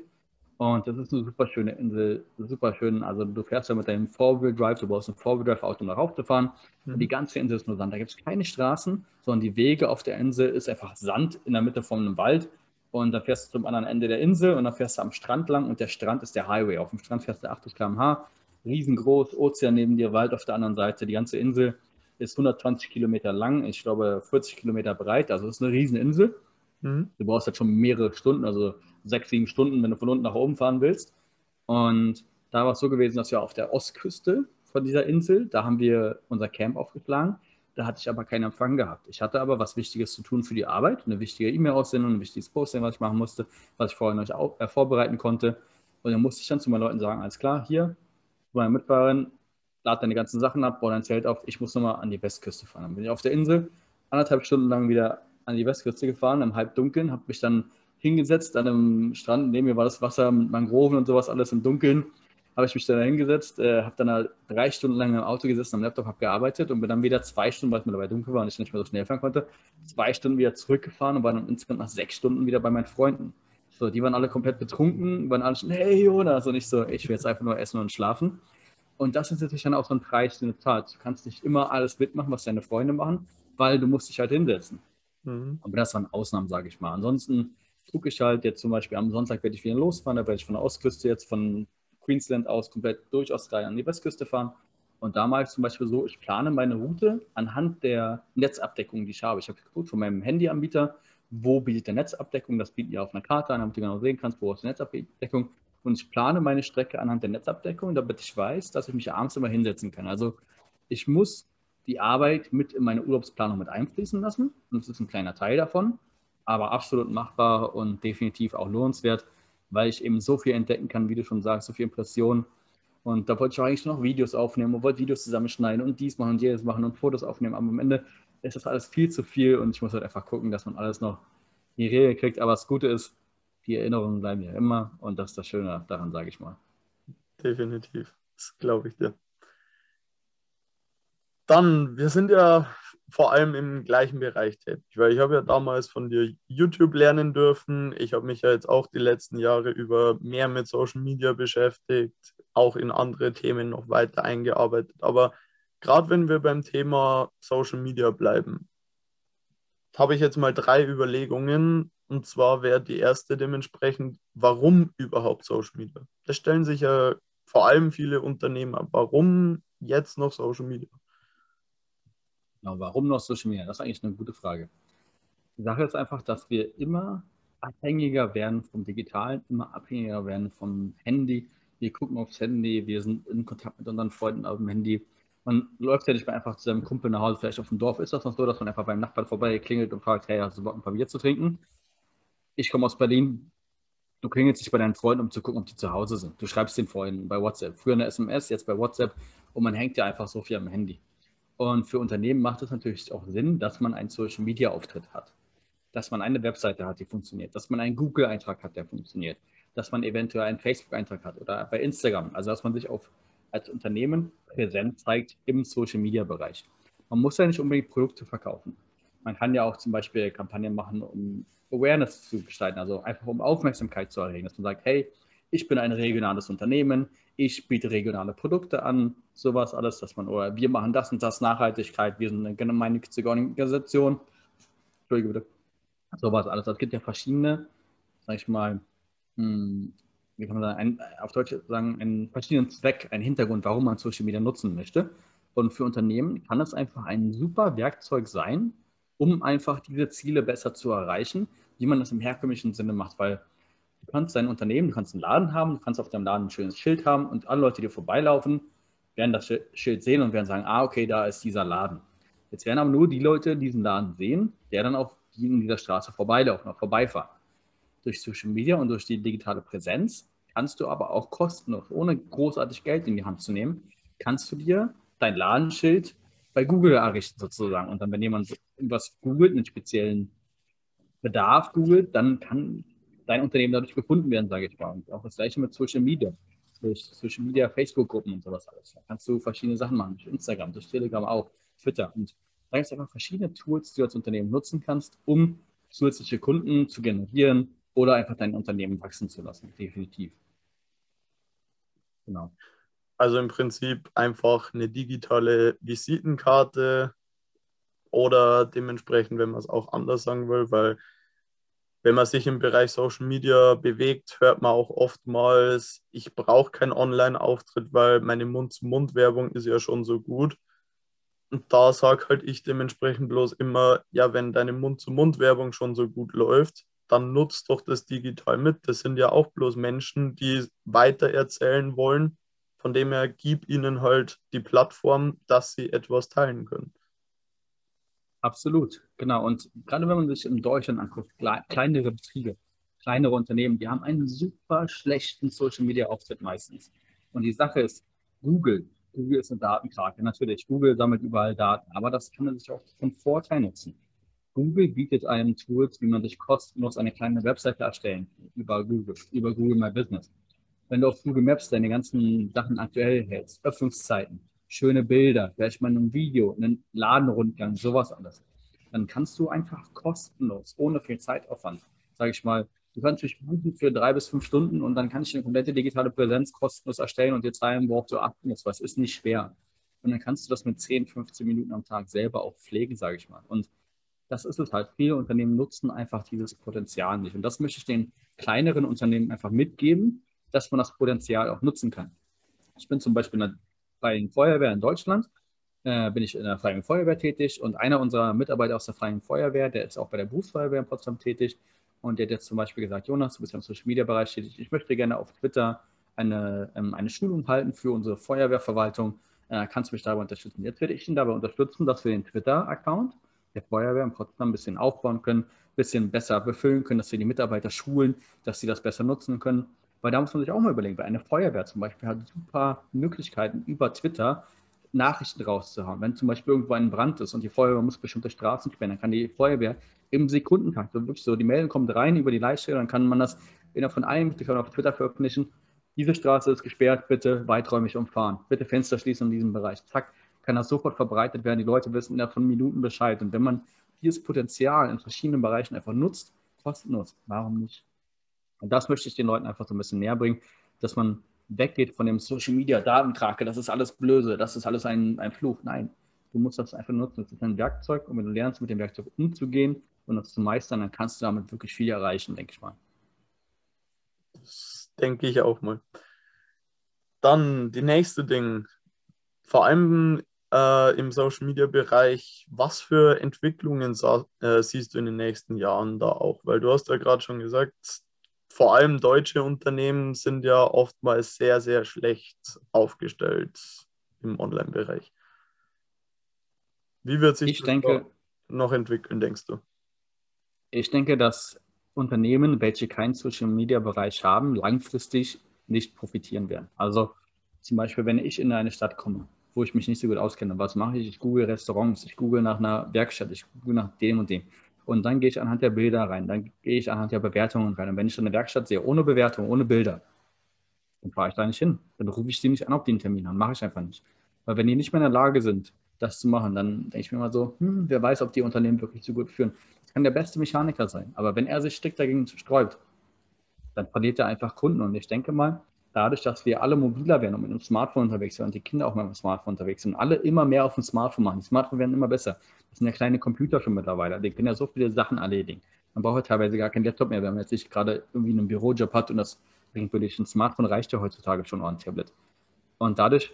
S2: Und das ist eine super schöne Insel, super schön. Also du fährst ja mit deinem Four-Wheel-Drive, du brauchst ein Four-Wheel-Drive-Auto, um da raufzufahren. Mhm. Die ganze Insel ist nur Sand. Da gibt es keine Straßen, sondern die Wege auf der Insel ist einfach Sand in der Mitte von einem Wald. Und da fährst du zum anderen Ende der Insel und dann fährst du am Strand lang und der Strand ist der Highway. Auf dem Strand fährst du 80 km/h, riesengroß, Ozean neben dir, Wald auf der anderen Seite. Die ganze Insel ist 120 Kilometer lang, ich glaube 40 Kilometer breit. Also es ist eine Rieseninsel. Mhm. Du brauchst halt schon mehrere Stunden, also sechs, sieben Stunden, wenn du von unten nach oben fahren willst. Und da war es so gewesen, dass wir auf der Ostküste von dieser Insel, da haben wir unser Camp aufgeschlagen. da hatte ich aber keinen Empfang gehabt. Ich hatte aber was Wichtiges zu tun für die Arbeit, eine wichtige E-Mail-Aussendung, ein wichtiges Posting, was ich machen musste, was ich vorher noch auch, äh, vorbereiten konnte. Und dann musste ich dann zu meinen Leuten sagen, alles klar, hier, meine Mitfahrerin, lad deine ganzen Sachen ab, baue dein Zelt auf, ich muss nochmal an die Westküste fahren. Dann bin ich auf der Insel anderthalb Stunden lang wieder an die Westküste gefahren, im Halbdunkeln, habe mich dann hingesetzt an einem Strand, neben mir war das Wasser mit Mangroven und sowas alles im Dunkeln, habe ich mich dann hingesetzt, äh, habe dann halt drei Stunden lang im Auto gesessen, am Laptop, habe gearbeitet und bin dann wieder zwei Stunden, weil es mir dabei dunkel war und ich nicht mehr so schnell fahren konnte, zwei Stunden wieder zurückgefahren und war dann insgesamt nach sechs Stunden wieder bei meinen Freunden. So, die waren alle komplett betrunken, waren alle schon, hey Jonas, und ich so, ich will jetzt einfach nur essen und schlafen. Und das ist natürlich dann auch so ein Preis, den du zahlst. Du kannst nicht immer alles mitmachen, was deine Freunde machen, weil du musst dich halt hinsetzen. Mhm. Aber das waren Ausnahmen, sage ich mal. Ansonsten gucke ich halt jetzt zum Beispiel am Sonntag werde ich wieder losfahren, da werde ich von der Ostküste jetzt von Queensland aus komplett durch Australien an die Westküste fahren. Und da mache ich zum Beispiel so, ich plane meine Route anhand der Netzabdeckung, die ich habe. Ich habe geguckt von meinem Handyanbieter, wo bietet der Netzabdeckung, das bietet ihr auf einer Karte an, damit du genau sehen kannst, wo ist die Netzabdeckung. Und ich plane meine Strecke anhand der Netzabdeckung, damit ich weiß, dass ich mich abends immer hinsetzen kann. Also ich muss die Arbeit mit in meine Urlaubsplanung mit einfließen lassen. Und das ist ein kleiner Teil davon, aber absolut machbar und definitiv auch lohnenswert, weil ich eben so viel entdecken kann, wie du schon sagst, so viel Impressionen. Und da wollte ich eigentlich noch Videos aufnehmen und wollte Videos zusammenschneiden und dies machen und jenes machen und Fotos aufnehmen. Aber am Ende ist das alles viel zu viel und ich muss halt einfach gucken, dass man alles noch in die Regel kriegt. Aber das Gute ist, die Erinnerungen bleiben ja immer und das ist das Schöne daran, sage ich mal.
S1: Definitiv, das glaube ich dir. Dann, wir sind ja vor allem im gleichen Bereich tätig, weil ich habe ja damals von dir YouTube lernen dürfen. Ich habe mich ja jetzt auch die letzten Jahre über mehr mit Social Media beschäftigt, auch in andere Themen noch weiter eingearbeitet. Aber gerade wenn wir beim Thema Social Media bleiben, habe ich jetzt mal drei Überlegungen, und zwar wäre die erste dementsprechend, warum überhaupt Social Media? Das stellen sich ja vor allem viele Unternehmer. Warum jetzt noch Social Media?
S2: Genau, warum noch Social Media? Das ist eigentlich eine gute Frage. Die Sache ist einfach, dass wir immer abhängiger werden vom Digitalen, immer abhängiger werden vom Handy. Wir gucken aufs Handy, wir sind in Kontakt mit unseren Freunden auf dem Handy. Man läuft ja nicht mehr einfach zu seinem Kumpel nach Hause, vielleicht auf dem Dorf ist das noch so, dass man einfach beim Nachbarn vorbei klingelt und fragt, hey, hast du Bock, ein paar Bier zu trinken? ich komme aus Berlin, du klingelst dich bei deinen Freunden, um zu gucken, ob die zu Hause sind. Du schreibst den Freunden bei WhatsApp. Früher eine SMS, jetzt bei WhatsApp und man hängt ja einfach so viel am Handy. Und für Unternehmen macht es natürlich auch Sinn, dass man einen Social Media Auftritt hat. Dass man eine Webseite hat, die funktioniert. Dass man einen Google-Eintrag hat, der funktioniert. Dass man eventuell einen Facebook-Eintrag hat oder bei Instagram. Also, dass man sich auf, als Unternehmen präsent zeigt im Social Media Bereich. Man muss ja nicht unbedingt Produkte verkaufen. Man kann ja auch zum Beispiel Kampagnen machen, um Awareness zu gestalten, also einfach um Aufmerksamkeit zu erregen, dass man sagt, hey, ich bin ein regionales Unternehmen, ich biete regionale Produkte an, sowas alles, dass man, oder wir machen das und das, Nachhaltigkeit, wir sind eine gemeinnützige Organisation, Entschuldige bitte, sowas alles. Es gibt ja verschiedene, sag ich mal, hm, wie kann man sagen, ein, auf Deutsch sagen, einen verschiedenen Zweck, einen Hintergrund, warum man Social Media nutzen möchte. Und für Unternehmen kann es einfach ein super Werkzeug sein, um einfach diese Ziele besser zu erreichen, wie man das im herkömmlichen Sinne macht, weil du kannst dein Unternehmen, du kannst einen Laden haben, du kannst auf deinem Laden ein schönes Schild haben und alle Leute, die vorbeilaufen, werden das Schild sehen und werden sagen, ah, okay, da ist dieser Laden. Jetzt werden aber nur die Leute diesen Laden sehen, der dann auf in dieser Straße vorbeilaufen oder vorbeifahren. Durch Social Media und durch die digitale Präsenz kannst du aber auch kostenlos, ohne großartig Geld in die Hand zu nehmen, kannst du dir dein Ladenschild bei Google errichten sozusagen. Und dann, wenn jemand irgendwas googelt, einen speziellen Bedarf googelt, dann kann dein Unternehmen dadurch gefunden werden, sage ich mal. Und auch das gleiche mit Social Media. Durch Social Media, Facebook-Gruppen und sowas alles. Da kannst du verschiedene Sachen machen, durch Instagram, durch Telegram auch, Twitter. Und da gibt es einfach verschiedene Tools, die du als Unternehmen nutzen kannst, um zusätzliche Kunden zu generieren oder einfach dein Unternehmen wachsen zu lassen. Definitiv.
S1: Genau. Also im Prinzip einfach eine digitale Visitenkarte oder dementsprechend, wenn man es auch anders sagen will, weil wenn man sich im Bereich Social Media bewegt, hört man auch oftmals, ich brauche keinen Online-Auftritt, weil meine Mund-zu-Mund-Werbung ist ja schon so gut. Und da sage halt ich dementsprechend bloß immer, ja, wenn deine Mund-zu-Mund-Werbung schon so gut läuft, dann nutzt doch das digital mit. Das sind ja auch bloß Menschen, die weiter erzählen wollen von dem her, gib ihnen halt die Plattform, dass sie etwas teilen können.
S2: Absolut, genau. Und gerade wenn man sich in Deutschland anguckt, kleinere Betriebe, kleinere Unternehmen, die haben einen super schlechten Social Media Auftritt meistens. Und die Sache ist, Google, Google ist eine Datenkrake. Natürlich, Google sammelt überall Daten, aber das kann man sich auch zum Vorteil nutzen. Google bietet einem Tools, wie man sich kostenlos eine kleine Webseite erstellen über Google, über Google My Business. Wenn du auf Google Maps deine ganzen Sachen aktuell hältst, Öffnungszeiten, schöne Bilder, vielleicht mal ein Video, einen Ladenrundgang, sowas alles, dann kannst du einfach kostenlos, ohne viel Zeitaufwand, sage ich mal, du kannst mich buchen für drei bis fünf Stunden und dann kann ich eine komplette digitale Präsenz kostenlos erstellen und dir zeigen, worauf du achten musst, was ist nicht schwer. Und dann kannst du das mit 10, 15 Minuten am Tag selber auch pflegen, sage ich mal. Und das ist es halt. Viele Unternehmen nutzen einfach dieses Potenzial nicht. Und das möchte ich den kleineren Unternehmen einfach mitgeben, dass man das Potenzial auch nutzen kann. Ich bin zum Beispiel in der Freien Feuerwehr in Deutschland, äh, bin ich in der Freien Feuerwehr tätig und einer unserer Mitarbeiter aus der Freien Feuerwehr, der ist auch bei der Berufsfeuerwehr in Potsdam tätig und der hat jetzt zum Beispiel gesagt, Jonas, du bist ja im Social Media Bereich tätig, ich möchte gerne auf Twitter eine, ähm, eine Schulung halten für unsere Feuerwehrverwaltung. Äh, kannst du mich dabei unterstützen? Jetzt werde ich ihn dabei unterstützen, dass wir den Twitter-Account der Feuerwehr in Potsdam ein bisschen aufbauen können, ein bisschen besser befüllen können, dass wir die Mitarbeiter schulen, dass sie das besser nutzen können. Weil da muss man sich auch mal überlegen, weil eine Feuerwehr zum Beispiel hat super Möglichkeiten, über Twitter Nachrichten rauszuhauen. Wenn zum Beispiel irgendwo ein Brand ist und die Feuerwehr muss bestimmte Straßen sperren, dann kann die Feuerwehr im Sekundentakt, so wirklich so, die Meldung kommt rein über die Leitstelle, dann kann man das innerhalb von einem, die können auf Twitter veröffentlichen, diese Straße ist gesperrt, bitte weiträumig umfahren, bitte Fenster schließen in diesem Bereich. Zack, kann das sofort verbreitet werden. Die Leute wissen innerhalb von Minuten Bescheid. Und wenn man dieses Potenzial in verschiedenen Bereichen einfach nutzt, kostenlos, warum nicht? Und das möchte ich den Leuten einfach so ein bisschen näher bringen, dass man weggeht von dem Social Media Datenkrake, das ist alles Blöse, das ist alles ein, ein Fluch. Nein, du musst das einfach nutzen. Das ist ein Werkzeug und wenn du lernst, mit dem Werkzeug umzugehen und das zu meistern, dann kannst du damit wirklich viel erreichen, denke ich mal.
S1: Das denke ich auch mal. Dann die nächste Ding. Vor allem äh, im Social Media Bereich, was für Entwicklungen sah, äh, siehst du in den nächsten Jahren da auch? Weil du hast ja gerade schon gesagt, vor allem deutsche Unternehmen sind ja oftmals sehr, sehr schlecht aufgestellt im Online-Bereich. Wie wird sich
S2: ich das denke,
S1: noch entwickeln, denkst du?
S2: Ich denke, dass Unternehmen, welche keinen Social-Media-Bereich haben, langfristig nicht profitieren werden. Also zum Beispiel, wenn ich in eine Stadt komme, wo ich mich nicht so gut auskenne, was mache ich? Ich google Restaurants, ich google nach einer Werkstatt, ich google nach dem und dem. Und dann gehe ich anhand der Bilder rein, dann gehe ich anhand der Bewertungen rein. Und wenn ich eine Werkstatt sehe, ohne Bewertung, ohne Bilder, dann fahre ich da nicht hin. Dann rufe ich die nicht an, ob die einen Termin haben. Mache ich einfach nicht. Weil wenn die nicht mehr in der Lage sind, das zu machen, dann denke ich mir mal so, hm, wer weiß, ob die Unternehmen wirklich so gut führen. Das kann der beste Mechaniker sein. Aber wenn er sich strikt dagegen sträubt, dann verliert er einfach Kunden. Und ich denke mal, dadurch, dass wir alle mobiler werden und mit einem Smartphone unterwegs sind und die Kinder auch mit dem Smartphone unterwegs sind und alle immer mehr auf dem Smartphone machen. Die Smartphones werden immer besser. Das sind ja kleine Computer schon mittlerweile. Die können ja so viele Sachen erledigen. Man braucht ja teilweise gar keinen Laptop mehr, wenn man jetzt nicht gerade irgendwie einen Bürojob hat und das bringt wirklich ein Smartphone reicht ja heutzutage schon ein Tablet. Und dadurch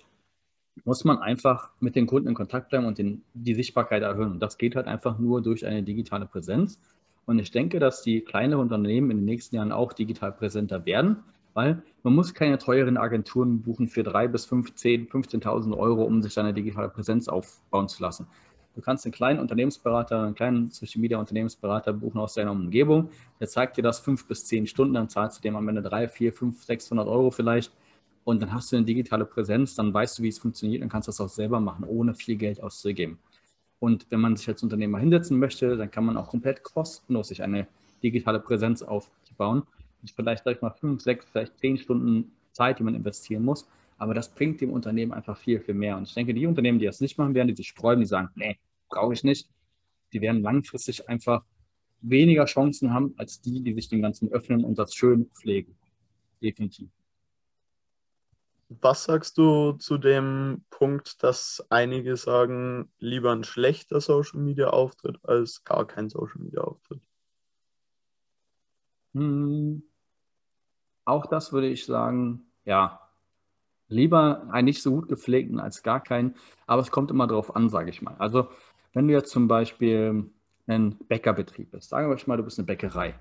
S2: muss man einfach mit den Kunden in Kontakt bleiben und den, die Sichtbarkeit erhöhen. Und das geht halt einfach nur durch eine digitale Präsenz. Und ich denke, dass die kleineren Unternehmen in den nächsten Jahren auch digital präsenter werden, weil man muss keine teuren Agenturen buchen für 3.000 bis 15.000 15 Euro, um sich eine digitale Präsenz aufbauen zu lassen. Du kannst einen kleinen Unternehmensberater, einen kleinen Social Media Unternehmensberater buchen aus deiner Umgebung. Der zeigt dir das fünf bis zehn Stunden, dann zahlst du dem am Ende drei, vier, fünf, 600 Euro vielleicht. Und dann hast du eine digitale Präsenz, dann weißt du, wie es funktioniert und kannst das auch selber machen, ohne viel Geld auszugeben. Und wenn man sich als Unternehmer hinsetzen möchte, dann kann man auch komplett kostenlos sich eine digitale Präsenz aufbauen vielleicht, sag ich mal, fünf, sechs, vielleicht zehn Stunden Zeit, die man investieren muss. Aber das bringt dem Unternehmen einfach viel, viel mehr. Und ich denke, die Unternehmen, die das nicht machen werden, die sich sträuben, die sagen, nee, brauche ich nicht, die werden langfristig einfach weniger Chancen haben, als die, die sich dem Ganzen öffnen und das schön pflegen. Definitiv.
S1: Was sagst du zu dem Punkt, dass einige sagen, lieber ein schlechter Social Media Auftritt als gar kein Social Media Auftritt?
S2: Hm, auch das würde ich sagen, ja, lieber einen nicht so gut gepflegten als gar keinen, aber es kommt immer darauf an, sage ich mal. Also, wenn du jetzt zum Beispiel ein Bäckerbetrieb bist, sagen wir mal, du bist eine Bäckerei,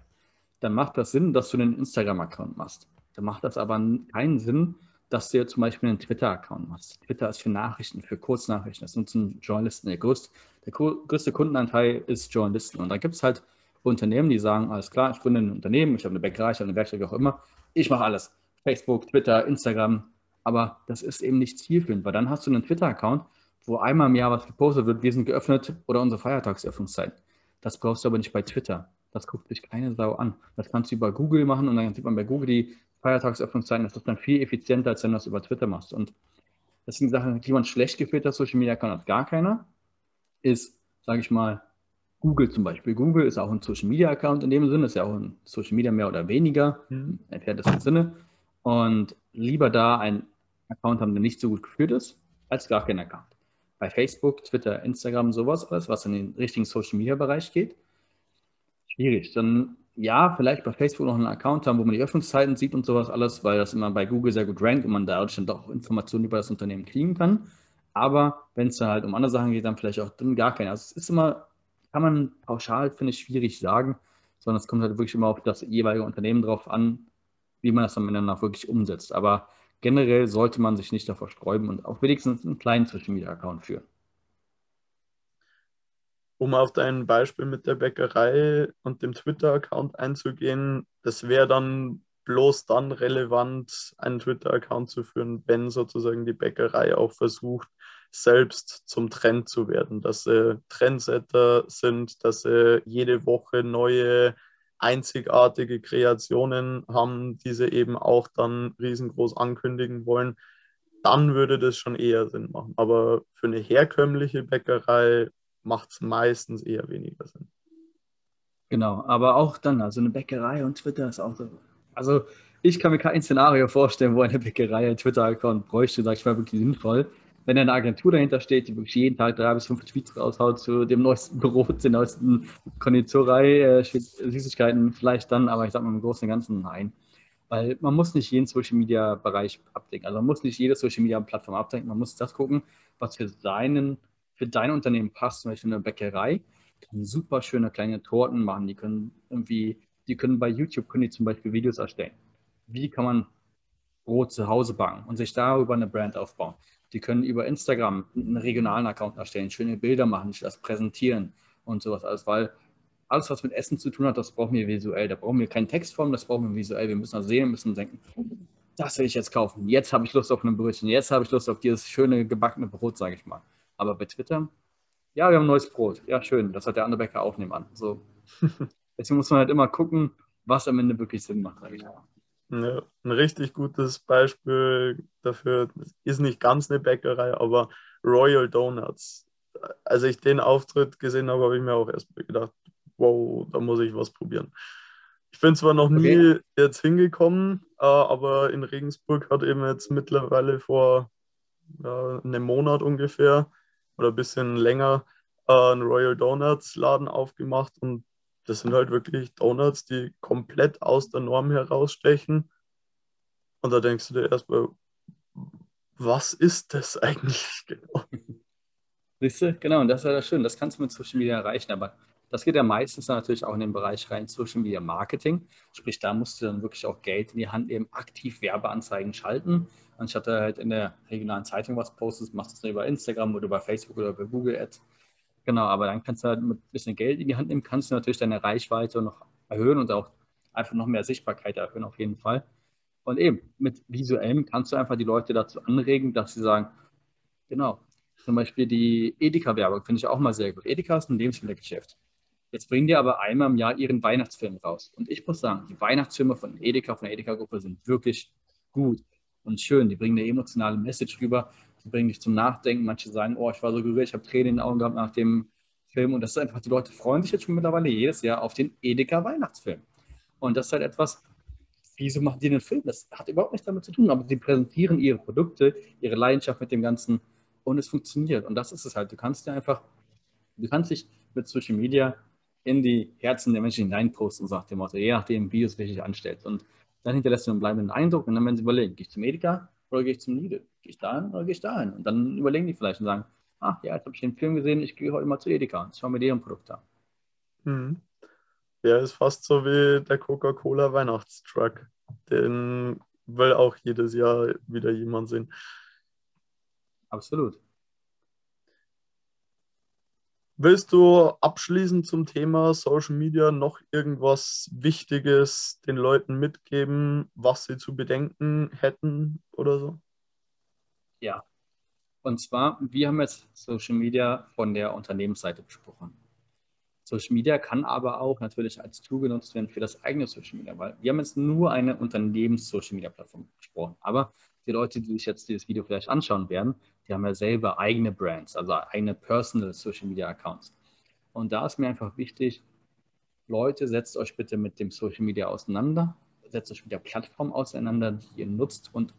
S2: dann macht das Sinn, dass du einen Instagram-Account machst. Dann macht das aber keinen Sinn, dass du zum Beispiel einen Twitter-Account machst. Twitter ist für Nachrichten, für Kurznachrichten. Das nutzen Journalisten. Der größte, der größte Kundenanteil ist Journalisten. Und da gibt es halt Unternehmen, die sagen, alles klar, ich gründe ein Unternehmen, ich habe eine Bäckerei, ich habe eine Werkstatt, wie auch immer. Ich mache alles. Facebook, Twitter, Instagram. Aber das ist eben nicht zielführend, weil dann hast du einen Twitter-Account, wo einmal im Jahr was gepostet wird, wir sind geöffnet oder unsere Feiertagsöffnungszeit. Das brauchst du aber nicht bei Twitter. Das guckt sich keine Sau an. Das kannst du über Google machen und dann sieht man bei Google die Feiertagsöffnungszeiten. Das ist dann viel effizienter, als wenn du das über Twitter machst. Und das sind Sachen, die man schlecht geführt hat, Social Media kann hat gar keiner. Ist, sage ich mal, Google zum Beispiel. Google ist auch ein Social Media Account in dem Sinne, ist ja auch ein Social Media mehr oder weniger, mhm. entferntesten Sinne. Und lieber da einen Account haben, der nicht so gut geführt ist, als gar keinen Account. Bei Facebook, Twitter, Instagram, sowas, alles, was in den richtigen Social Media Bereich geht, schwierig. Dann ja, vielleicht bei Facebook noch einen Account haben, wo man die Öffnungszeiten sieht und sowas alles, weil das immer bei Google sehr gut rankt und man dadurch dann doch Informationen über das Unternehmen kriegen kann. Aber wenn es dann halt um andere Sachen geht, dann vielleicht auch dann gar keine. Also es ist immer, kann man pauschal, finde ich, schwierig sagen, sondern es kommt halt wirklich immer auf das jeweilige Unternehmen drauf an, wie man das dann miteinander wirklich umsetzt. Aber generell sollte man sich nicht davor sträuben und auch wenigstens einen kleinen Social Media Account führen
S1: um auf dein Beispiel mit der Bäckerei und dem Twitter-Account einzugehen, das wäre dann bloß dann relevant, einen Twitter-Account zu führen, wenn sozusagen die Bäckerei auch versucht, selbst zum Trend zu werden, dass sie Trendsetter sind, dass sie jede Woche neue einzigartige Kreationen haben, die sie eben auch dann riesengroß ankündigen wollen, dann würde das schon eher Sinn machen. Aber für eine herkömmliche Bäckerei macht es meistens eher weniger Sinn.
S2: Genau, aber auch dann, also eine Bäckerei und Twitter ist auch so. Also ich kann mir kein Szenario vorstellen, wo eine Bäckerei einen Twitter-Account bräuchte, sag ich mal, wirklich sinnvoll. Wenn eine Agentur dahinter steht, die wirklich jeden Tag drei bis fünf Tweets raushaut zu dem neuesten *laughs* Brot, den neuesten Konditorei, äh, Süßigkeiten, vielleicht dann, aber ich sag mal im Großen und Ganzen nein. Weil man muss nicht jeden Social Media Bereich abdecken. Also man muss nicht jede Social Media Plattform abdecken. Man muss das gucken, was für seinen für dein Unternehmen passt, zum Beispiel eine Bäckerei, kann super schöne kleine Torten machen. Die können irgendwie, die können bei YouTube können die zum Beispiel Videos erstellen. Wie kann man Brot zu Hause backen und sich darüber eine Brand aufbauen? Die können über Instagram einen regionalen Account erstellen, schöne Bilder machen, das präsentieren und sowas alles, weil alles, was mit Essen zu tun hat, das brauchen wir visuell. Da brauchen wir keine Textform, das brauchen wir visuell. Wir müssen das sehen, müssen denken, das will ich jetzt kaufen. Jetzt habe ich Lust auf ein Brötchen. Jetzt habe ich Lust auf dieses schöne gebackene Brot, sage ich mal. Aber bei Twitter, ja, wir haben neues Brot. Ja, schön. Das hat der andere Bäcker auch nebenan. So. *laughs* Deswegen muss man halt immer gucken, was am Ende wirklich Sinn macht, sage ich mal.
S1: Ein richtig gutes Beispiel dafür ist nicht ganz eine Bäckerei, aber Royal Donuts. Als ich den Auftritt gesehen habe, habe ich mir auch erst gedacht, wow, da muss ich was probieren. Ich bin zwar noch nie okay. jetzt hingekommen, äh, aber in Regensburg hat eben jetzt mittlerweile vor einem Monat ungefähr oder ein bisschen länger äh, einen Royal Donuts Laden aufgemacht und das sind halt wirklich Donuts, die komplett aus der Norm herausstechen. Und da denkst du dir erstmal, was ist das eigentlich *laughs* genau?
S2: Siehst du, genau, und das ist ja das schön. Das kannst du mit Social Media erreichen, aber das geht ja meistens natürlich auch in den Bereich rein Social Media Marketing. Sprich, da musst du dann wirklich auch Geld in die Hand nehmen, aktiv Werbeanzeigen schalten anstatt halt in der regionalen Zeitung was postest, machst du es dann über Instagram oder über Facebook oder über Google Ads. Genau, aber dann kannst du halt mit ein bisschen Geld in die Hand nehmen, kannst du natürlich deine Reichweite noch erhöhen und auch einfach noch mehr Sichtbarkeit erhöhen auf jeden Fall. Und eben, mit visuellem kannst du einfach die Leute dazu anregen, dass sie sagen, genau, zum Beispiel die Edeka-Werbung finde ich auch mal sehr gut. Edeka ist ein Lebensmittelgeschäft. Jetzt bringen die aber einmal im Jahr ihren Weihnachtsfilm raus. Und ich muss sagen, die Weihnachtsfilme von Edeka, von der Edeka-Gruppe sind wirklich gut und schön. Die bringen eine emotionale Message rüber, bringen dich zum Nachdenken. Manche sagen, oh, ich war so gerührt, ich habe Tränen in den Augen gehabt nach dem Film. Und das ist einfach, die Leute freuen sich jetzt schon mittlerweile jedes Jahr auf den Edeka Weihnachtsfilm. Und das ist halt etwas, wieso machen die den Film? Das hat überhaupt nichts damit zu tun, aber sie präsentieren ihre Produkte, ihre Leidenschaft mit dem Ganzen und es funktioniert. Und das ist es halt. Du kannst ja einfach, du kannst dich mit Social Media in die Herzen der Menschen hineinposten, sagt dem Motto, je nachdem, wie es richtig anstellst. Und dann hinterlässt du einen bleibenden Eindruck und dann werden sie überlegen, gehe ich zum Edeka oder gehe ich zum Lidl? Gehe ich dahin oder gehe ich dahin? Und dann überlegen die vielleicht und sagen, ach ja, jetzt habe ich den Film gesehen, ich gehe heute mal zu Edeka und schaue mir deren Produkt an.
S1: Mhm. Ja, ist fast so wie der Coca-Cola Weihnachtstruck. Den will auch jedes Jahr wieder jemand sehen.
S2: Absolut.
S1: Willst du abschließend zum Thema Social Media noch irgendwas Wichtiges den Leuten mitgeben, was sie zu bedenken hätten oder so?
S2: Ja. Und zwar, wir haben jetzt Social Media von der Unternehmensseite besprochen. Social Media kann aber auch natürlich als Tool genutzt werden für das eigene Social Media, weil wir haben jetzt nur eine Unternehmens-Social Media Plattform besprochen. Aber die Leute, die sich jetzt dieses Video vielleicht anschauen werden, die haben ja selber eigene Brands, also eigene Personal Social Media Accounts. Und da ist mir einfach wichtig, Leute, setzt euch bitte mit dem Social Media auseinander, setzt euch mit der Plattform auseinander, die ihr nutzt und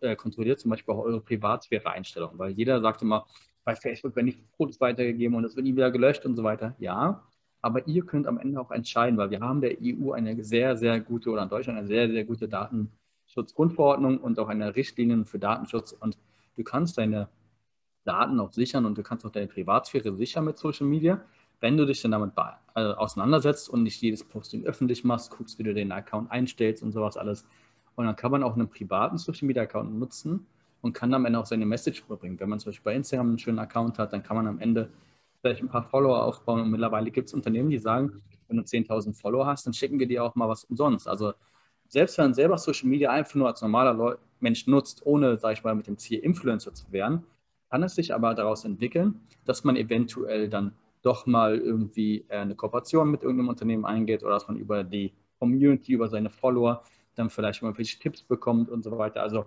S2: äh, kontrolliert zum Beispiel auch eure Privatsphäre-Einstellungen, weil jeder sagt immer, bei Facebook werden die Fotos weitergegeben und es wird nie wieder gelöscht und so weiter. Ja, aber ihr könnt am Ende auch entscheiden, weil wir haben der EU eine sehr, sehr gute oder in Deutschland eine sehr, sehr gute Datenschutzgrundverordnung und auch eine Richtlinie für Datenschutz und Du kannst deine Daten auch sichern und du kannst auch deine Privatsphäre sichern mit Social Media, wenn du dich dann damit äh, auseinandersetzt und nicht jedes Posting öffentlich machst, guckst, wie du den Account einstellst und sowas alles. Und dann kann man auch einen privaten Social Media Account nutzen und kann am Ende auch seine Message überbringen. Wenn man zum Beispiel bei Instagram einen schönen Account hat, dann kann man am Ende vielleicht ein paar Follower aufbauen. Und mittlerweile gibt es Unternehmen, die sagen, wenn du 10.000 Follower hast, dann schicken wir dir auch mal was umsonst. Also selbst wenn man selber Social Media einfach nur als normaler Mensch nutzt, ohne, sage ich mal, mit dem Ziel Influencer zu werden, kann es sich aber daraus entwickeln, dass man eventuell dann doch mal irgendwie äh, eine Kooperation mit irgendeinem Unternehmen eingeht oder dass man über die Community, über seine Follower dann vielleicht mal welche Tipps bekommt und so weiter. Also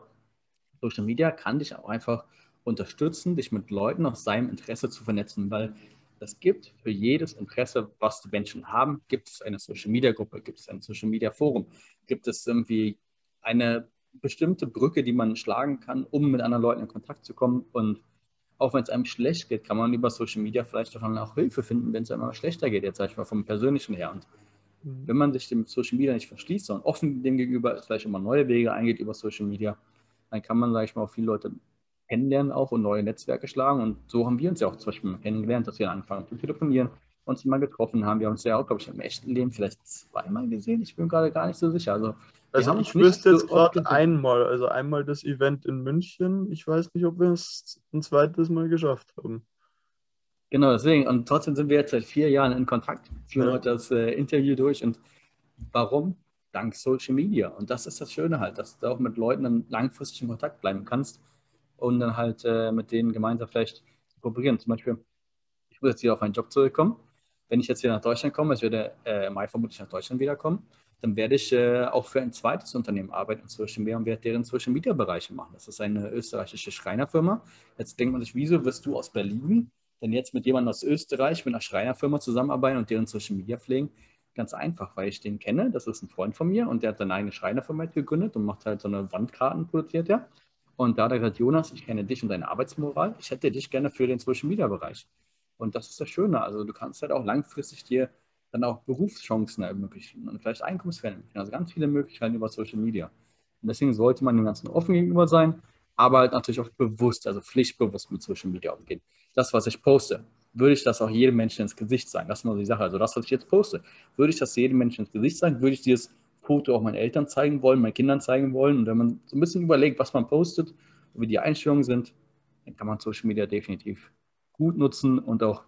S2: Social Media kann dich auch einfach unterstützen, dich mit Leuten aus seinem Interesse zu vernetzen, weil es gibt für jedes Interesse, was die Menschen haben, gibt es eine Social Media Gruppe, gibt es ein Social Media Forum, gibt es irgendwie eine bestimmte Brücke, die man schlagen kann, um mit anderen Leuten in Kontakt zu kommen. Und auch wenn es einem schlecht geht, kann man über Social Media vielleicht auch Hilfe finden, wenn es einem schlechter geht, jetzt sage ich mal vom Persönlichen her. Und mhm. wenn man sich dem Social Media nicht verschließt, sondern offen dem gegenüber vielleicht immer neue Wege eingeht über Social Media, dann kann man, sage ich mal, auch viele Leute kennenlernen auch und neue Netzwerke schlagen. Und so haben wir uns ja auch zum Beispiel kennengelernt, dass wir angefangen haben zu telefonieren, uns mal getroffen haben. Wir haben uns ja auch, glaube ich, im echten Leben vielleicht zweimal gesehen. Ich bin gerade gar nicht so sicher. Also,
S1: also ich wüsste jetzt so gerade einmal, also einmal das Event in München. Ich weiß nicht, ob wir es ein zweites Mal geschafft haben.
S2: Genau, deswegen. Und trotzdem sind wir jetzt seit vier Jahren in Kontakt, führen ja. heute das äh, Interview durch. Und warum? Dank Social Media. Und das ist das Schöne halt, dass du auch mit Leuten dann langfristig in Kontakt bleiben kannst und dann halt äh, mit denen gemeinsam vielleicht kooperieren. Zum Beispiel, ich muss jetzt hier auf einen Job zurückkommen. Wenn ich jetzt wieder nach Deutschland komme, ich werde äh, im Mai vermutlich nach Deutschland wiederkommen, dann werde ich äh, auch für ein zweites Unternehmen arbeiten in Social Media und werde deren Social Media Bereiche machen. Das ist eine österreichische Schreinerfirma. Jetzt denkt man sich, wieso wirst du aus Berlin denn jetzt mit jemandem aus Österreich, mit einer Schreinerfirma zusammenarbeiten und deren Social Media pflegen? Ganz einfach, weil ich den kenne. Das ist ein Freund von mir und der hat seine eigene Schreinerfirma gegründet und macht halt so eine Wandkarten, produziert ja. Und da hat er gesagt, Jonas, ich kenne dich und deine Arbeitsmoral. Ich hätte dich gerne für den Social Media Bereich. Und das ist das Schöne. Also du kannst halt auch langfristig dir dann auch Berufschancen ermöglichen und vielleicht Einkommensquellen. Also ganz viele Möglichkeiten über Social Media. Und deswegen sollte man dem Ganzen offen gegenüber sein, aber halt natürlich auch bewusst, also pflichtbewusst mit Social Media umgehen. Das, was ich poste, würde ich das auch jedem Menschen ins Gesicht sagen? Das ist mal die Sache. Also das, was ich jetzt poste, würde ich das jedem Menschen ins Gesicht sagen? Würde ich dieses Foto auch meinen Eltern zeigen wollen, meinen Kindern zeigen wollen. Und wenn man so ein bisschen überlegt, was man postet, wie die Einstellungen sind, dann kann man Social Media definitiv gut nutzen und auch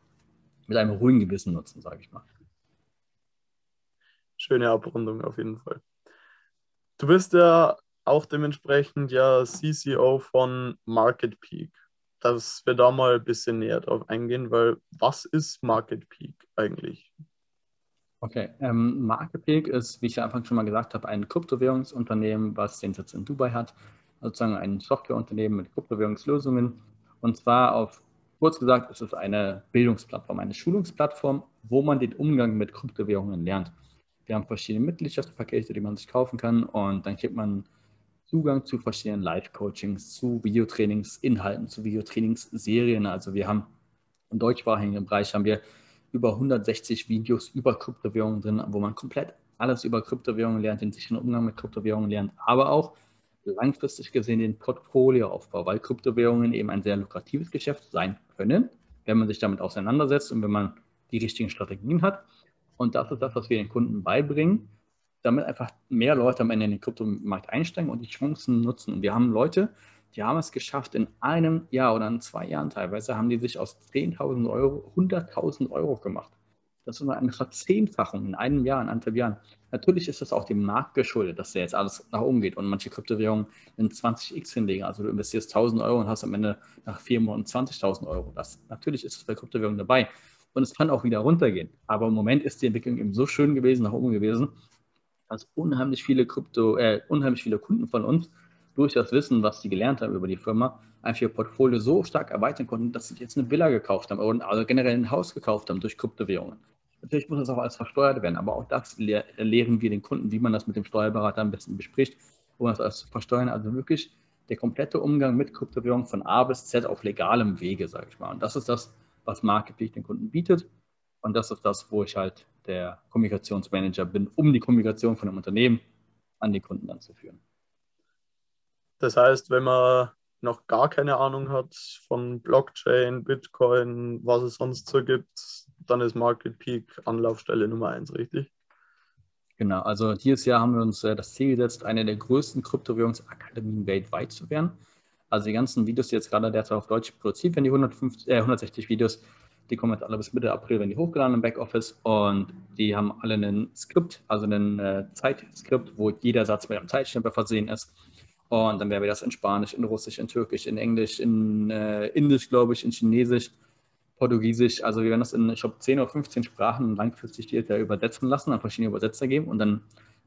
S2: mit einem ruhigen Gewissen nutzen, sage ich mal.
S1: Schöne Abrundung auf jeden Fall. Du bist ja auch dementsprechend ja CCO von Market Peak. Dass wir da mal ein bisschen näher drauf eingehen, weil was ist Market Peak eigentlich?
S2: Okay, ähm, Marketpeak ist, wie ich ja Anfang schon mal gesagt habe, ein Kryptowährungsunternehmen, was den Sitz in Dubai hat, sozusagen ein Softwareunternehmen mit Kryptowährungslösungen. Und zwar auf, kurz gesagt, ist es eine Bildungsplattform, eine Schulungsplattform, wo man den Umgang mit Kryptowährungen lernt. Wir haben verschiedene Mitgliedschaftspakete, die man sich kaufen kann und dann kriegt man Zugang zu verschiedenen Live-Coachings, zu Videotrainings, Inhalten, zu Videotrainingsserien. Also wir haben im deutschsprachigen Bereich haben wir über 160 Videos über Kryptowährungen drin, wo man komplett alles über Kryptowährungen lernt, den sicheren Umgang mit Kryptowährungen lernt, aber auch langfristig gesehen den Portfolioaufbau, weil Kryptowährungen eben ein sehr lukratives Geschäft sein können, wenn man sich damit auseinandersetzt und wenn man die richtigen Strategien hat. Und das ist das, was wir den Kunden beibringen. damit einfach mehr Leute am Ende in den Kryptomarkt einsteigen und die Chancen nutzen. Und wir haben Leute, die haben es geschafft, in einem Jahr oder in zwei Jahren teilweise, haben die sich aus 10.000 Euro 100.000 Euro gemacht. Das ist eine Verzehnfachung in einem Jahr, in anderthalb Jahren. Natürlich ist das auch dem Markt geschuldet, dass der jetzt alles nach oben geht und manche Kryptowährungen in 20x hinlegen. Also du investierst 1000 Euro und hast am Ende nach vier Monaten 20.000 Euro. Das, natürlich ist es bei Kryptowährungen dabei. Und es kann auch wieder runtergehen. Aber im Moment ist die Entwicklung eben so schön gewesen, nach oben gewesen, dass unheimlich viele Krypto, äh, unheimlich viele Kunden von uns durch das Wissen, was sie gelernt haben über die Firma, einfach ihr Portfolio so stark erweitern konnten, dass sie jetzt eine Villa gekauft haben oder also generell ein Haus gekauft haben durch Kryptowährungen. Natürlich muss das auch alles versteuert werden, aber auch das lehr lehren wir den Kunden, wie man das mit dem Steuerberater am besten bespricht, um das alles zu versteuern. Also wirklich der komplette Umgang mit Kryptowährungen von A bis Z auf legalem Wege, sage ich mal. Und das ist das, was Marketing den Kunden bietet. Und das ist das, wo ich halt der Kommunikationsmanager bin, um die Kommunikation von einem Unternehmen an die Kunden dann zu führen.
S1: Das heißt, wenn man noch gar keine Ahnung hat von Blockchain, Bitcoin, was es sonst so gibt, dann ist Market Peak Anlaufstelle Nummer eins, richtig?
S2: Genau, also dieses Jahr haben wir uns äh, das Ziel gesetzt, eine der größten Kryptowährungsakademien weltweit zu werden. Also die ganzen Videos, die jetzt gerade derzeit auf Deutsch produziert werden, die 150, äh, 160 Videos, die kommen jetzt alle bis Mitte April, wenn die hochgeladen im Backoffice und die haben alle ein Skript, also ein äh, Zeitskript, wo jeder Satz mit einem Zeitstempel versehen ist. Und dann werden wir das in Spanisch, in Russisch, in Türkisch, in Englisch, in äh, Indisch, glaube ich, in Chinesisch, Portugiesisch. Also wir werden das in, ich glaube, 10 oder 15 Sprachen langfristig ja übersetzen lassen, an verschiedene Übersetzer geben. Und dann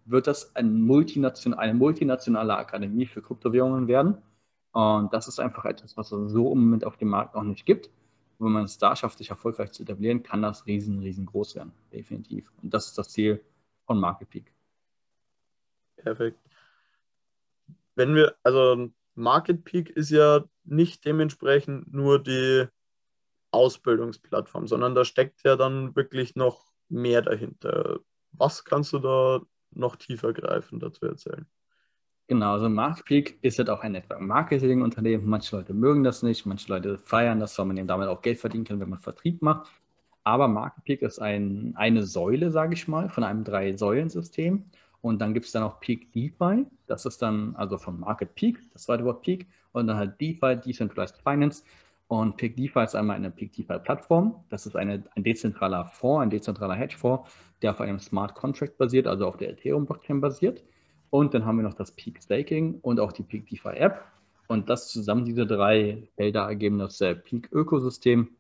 S2: wird das ein Multination, eine multinationale Akademie für Kryptowährungen werden. Und das ist einfach etwas, was es so im Moment auf dem Markt noch nicht gibt. Und wenn man es da schafft, sich erfolgreich zu etablieren, kann das riesen, riesengroß werden. Definitiv. Und das ist das Ziel von Market Peak.
S1: Perfekt wenn wir, also Market Peak ist ja nicht dementsprechend nur die Ausbildungsplattform, sondern da steckt ja dann wirklich noch mehr dahinter. Was kannst du da noch tiefer greifen dazu erzählen?
S2: Genau, also Market Peak ist halt auch ein Network-Marketing-Unternehmen. Manche Leute mögen das nicht, manche Leute feiern das, weil man eben damit auch Geld verdienen kann, wenn man Vertrieb macht. Aber Market Peak ist ein, eine Säule, sage ich mal, von einem Drei-Säulen-System. Und dann gibt es dann auch Peak DeFi. Das ist dann also von Market Peak, das zweite Wort Peak. Und dann halt DeFi, Decentralized Finance. Und Peak DeFi ist einmal eine Peak DeFi Plattform. Das ist eine, ein dezentraler Fonds, ein dezentraler Hedgefonds, der auf einem Smart Contract basiert, also auf der Ethereum Blockchain basiert. Und dann haben wir noch das Peak Staking und auch die Peak DeFi App. Und das zusammen, diese drei Felder ergeben das äh, Peak Ökosystem.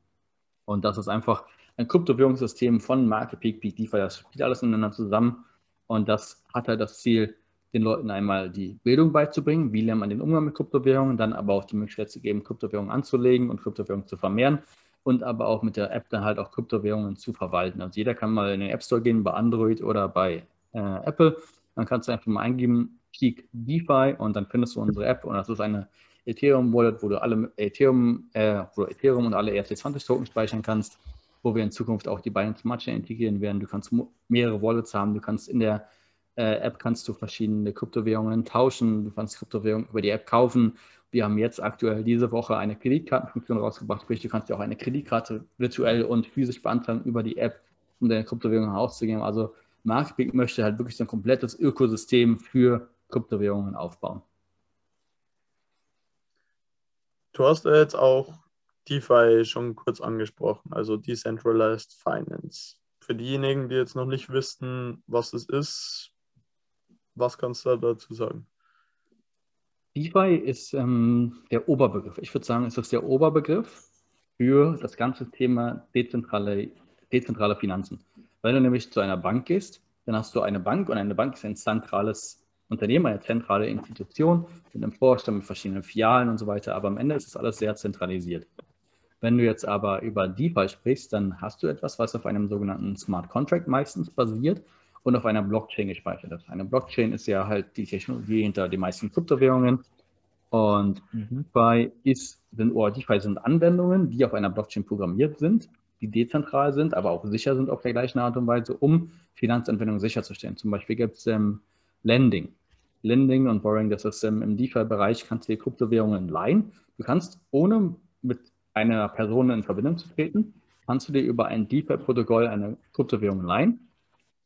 S2: Und das ist einfach ein Kryptowährungssystem von Market Peak, Peak DeFi. Das spielt alles miteinander zusammen. Und das hat halt das Ziel, den Leuten einmal die Bildung beizubringen, wie lernt man den Umgang mit Kryptowährungen, dann aber auch die Möglichkeit zu geben, Kryptowährungen anzulegen und Kryptowährungen zu vermehren. Und aber auch mit der App dann halt auch Kryptowährungen zu verwalten. Also jeder kann mal in den App Store gehen, bei Android oder bei äh, Apple. Dann kannst du einfach mal eingeben, Peak DeFi und dann findest du unsere App. Und das ist eine Ethereum Wallet, wo du alle Ethereum, äh, wo du Ethereum und alle ERC20 Token speichern kannst wo wir in Zukunft auch die beiden Smart Chain integrieren werden. Du kannst mehrere Wallets haben, du kannst in der äh, App kannst du verschiedene Kryptowährungen tauschen, du kannst Kryptowährungen über die App kaufen. Wir haben jetzt aktuell diese Woche eine Kreditkartenfunktion rausgebracht, sprich du kannst dir auch eine Kreditkarte virtuell und physisch beantragen über die App, um deine Kryptowährungen auszugeben. Also Marketing möchte halt wirklich so ein komplettes Ökosystem für Kryptowährungen aufbauen.
S1: Du hast jetzt auch DeFi schon kurz angesprochen, also Decentralized Finance. Für diejenigen, die jetzt noch nicht wissen, was es ist, was kannst du dazu sagen?
S2: DeFi ist ähm, der Oberbegriff. Ich würde sagen, es ist der Oberbegriff für das ganze Thema dezentrale, dezentrale Finanzen. Wenn du nämlich zu einer Bank gehst, dann hast du eine Bank und eine Bank ist ein zentrales Unternehmen, eine zentrale Institution mit einem Vorstand, mit verschiedenen Filialen und so weiter. Aber am Ende ist es alles sehr zentralisiert. Wenn du jetzt aber über DeFi sprichst, dann hast du etwas, was auf einem sogenannten Smart Contract meistens basiert und auf einer Blockchain gespeichert ist. Eine Blockchain ist ja halt die Technologie hinter den meisten Kryptowährungen. Und DeFi ist, sind, oder DeFi sind Anwendungen, die auf einer Blockchain programmiert sind, die dezentral sind, aber auch sicher sind auf der gleichen Art und Weise, um Finanzanwendungen sicherzustellen. Zum Beispiel gibt es ähm, Lending. Lending und Borrowing, das ist ähm, im DeFi-Bereich, kannst du dir Kryptowährungen leihen. Du kannst ohne mit einer Person in Verbindung zu treten, kannst du dir über ein DeFi-Protokoll eine Kryptowährung leihen.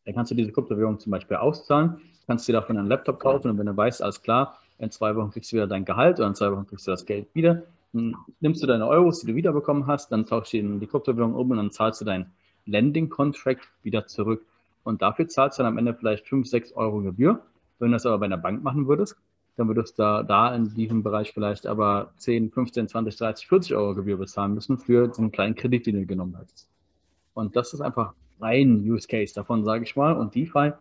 S2: Dann kannst du diese Kryptowährung zum Beispiel auszahlen, kannst dir davon einen Laptop kaufen und wenn du weißt, alles klar, in zwei Wochen kriegst du wieder dein Gehalt oder in zwei Wochen kriegst du das Geld wieder, dann nimmst du deine Euros, die du wiederbekommen hast, dann tauschst du die Kryptowährung um und dann zahlst du deinen Lending-Contract wieder zurück. Und dafür zahlst du dann am Ende vielleicht 5, 6 Euro Gebühr. Wenn du das aber bei einer Bank machen würdest, dann würdest du da, da in diesem Bereich vielleicht aber 10, 15, 20, 30, 40 Euro Gebühr bezahlen müssen für den kleinen Kredit, den du genommen hast. Und das ist einfach ein Use Case davon, sage ich mal. Und DeFi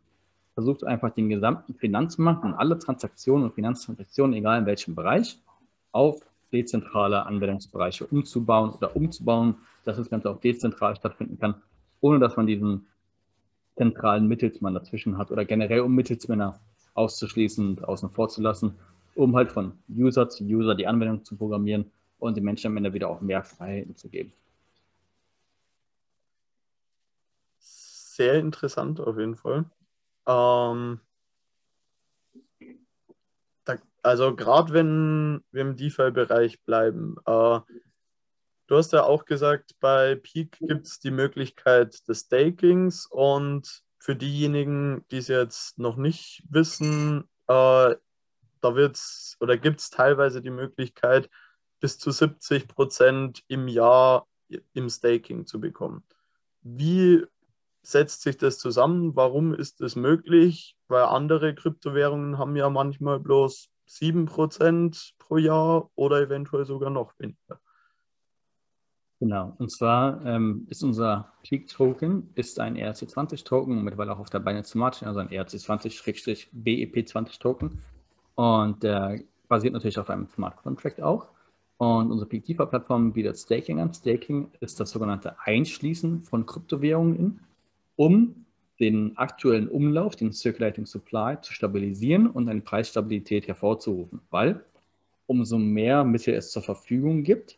S2: versucht einfach den gesamten Finanzmarkt und alle Transaktionen und Finanztransaktionen, egal in welchem Bereich, auf dezentrale Anwendungsbereiche umzubauen oder umzubauen, dass das Ganze auch dezentral stattfinden kann, ohne dass man diesen zentralen Mittelsmann dazwischen hat oder generell um Mittelsmänner auszuschließen und außen vor zu lassen, um halt von User zu User die Anwendung zu programmieren und den Menschen am Ende wieder auch mehr Freiheiten zu geben.
S1: Sehr interessant auf jeden Fall. Ähm, da, also gerade wenn wir im DeFi-Bereich bleiben, äh, du hast ja auch gesagt, bei Peak gibt es die Möglichkeit des Stakings und für diejenigen, die es jetzt noch nicht wissen, äh, da wird's oder gibt es teilweise die Möglichkeit, bis zu 70 Prozent im Jahr im Staking zu bekommen. Wie setzt sich das zusammen? Warum ist das möglich? Weil andere Kryptowährungen haben ja manchmal bloß 7 Prozent pro Jahr oder eventuell sogar noch weniger.
S2: Genau, und zwar ähm, ist unser Peak-Token ist ein ERC20-Token, mittlerweile auch auf der Binance Smart also ein ERC20-BEP20-Token. Und der basiert natürlich auf einem Smart Contract auch. Und unsere Peak DeFi-Plattform bietet Staking an. Staking ist das sogenannte Einschließen von Kryptowährungen, um den aktuellen Umlauf, den Circulating Supply, zu stabilisieren und eine Preisstabilität hervorzurufen. Weil umso mehr Mittel es zur Verfügung gibt,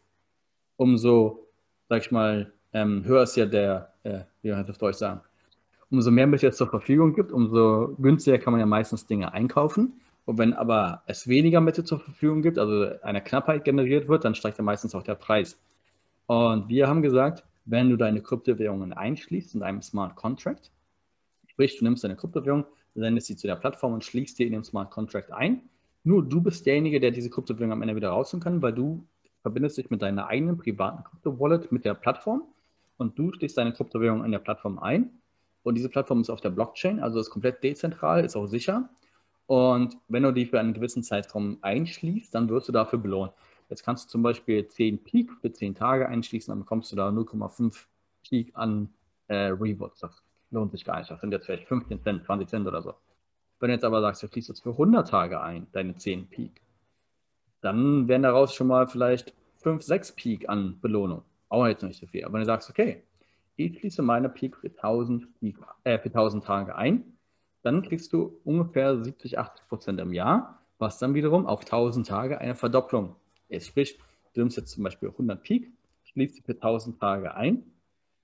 S2: umso sag ich mal, ähm, höher ist ja der, äh, wie man das auf Deutsch sagen, umso mehr Mittel es zur Verfügung gibt, umso günstiger kann man ja meistens Dinge einkaufen. Und wenn aber es weniger Mittel zur Verfügung gibt, also eine Knappheit generiert wird, dann steigt ja meistens auch der Preis. Und wir haben gesagt, wenn du deine Kryptowährungen einschließt in einem Smart Contract, sprich, du nimmst deine Kryptowährung, sendest sie zu der Plattform und schließt die in den Smart Contract ein. Nur du bist derjenige, der diese Kryptowährung am Ende wieder rausholen kann, weil du verbindest dich mit deiner eigenen privaten Krypto-Wallet mit der Plattform und du schließt deine Kryptowährung in der Plattform ein. Und diese Plattform ist auf der Blockchain, also ist komplett dezentral, ist auch sicher. Und wenn du die für einen gewissen Zeitraum einschließt, dann wirst du dafür belohnt. Jetzt kannst du zum Beispiel 10 Peak für 10 Tage einschließen, dann bekommst du da 0,5 Peak an äh, Rewards. Das lohnt sich gar nicht. Das sind jetzt vielleicht 15 Cent, 20 Cent oder so. Wenn du jetzt aber sagst, du schließt jetzt für 100 Tage ein, deine 10 Peak, dann wären daraus schon mal vielleicht 5, 6 Peak an Belohnung. Auch jetzt nicht so viel. Aber wenn du sagst, okay, ich schließe meine Peak für 1000, Peak, äh, für 1000 Tage ein, dann kriegst du ungefähr 70, 80 Prozent im Jahr, was dann wiederum auf 1000 Tage eine Verdopplung ist. Sprich, du nimmst jetzt zum Beispiel 100 Peak, schließt sie für 1000 Tage ein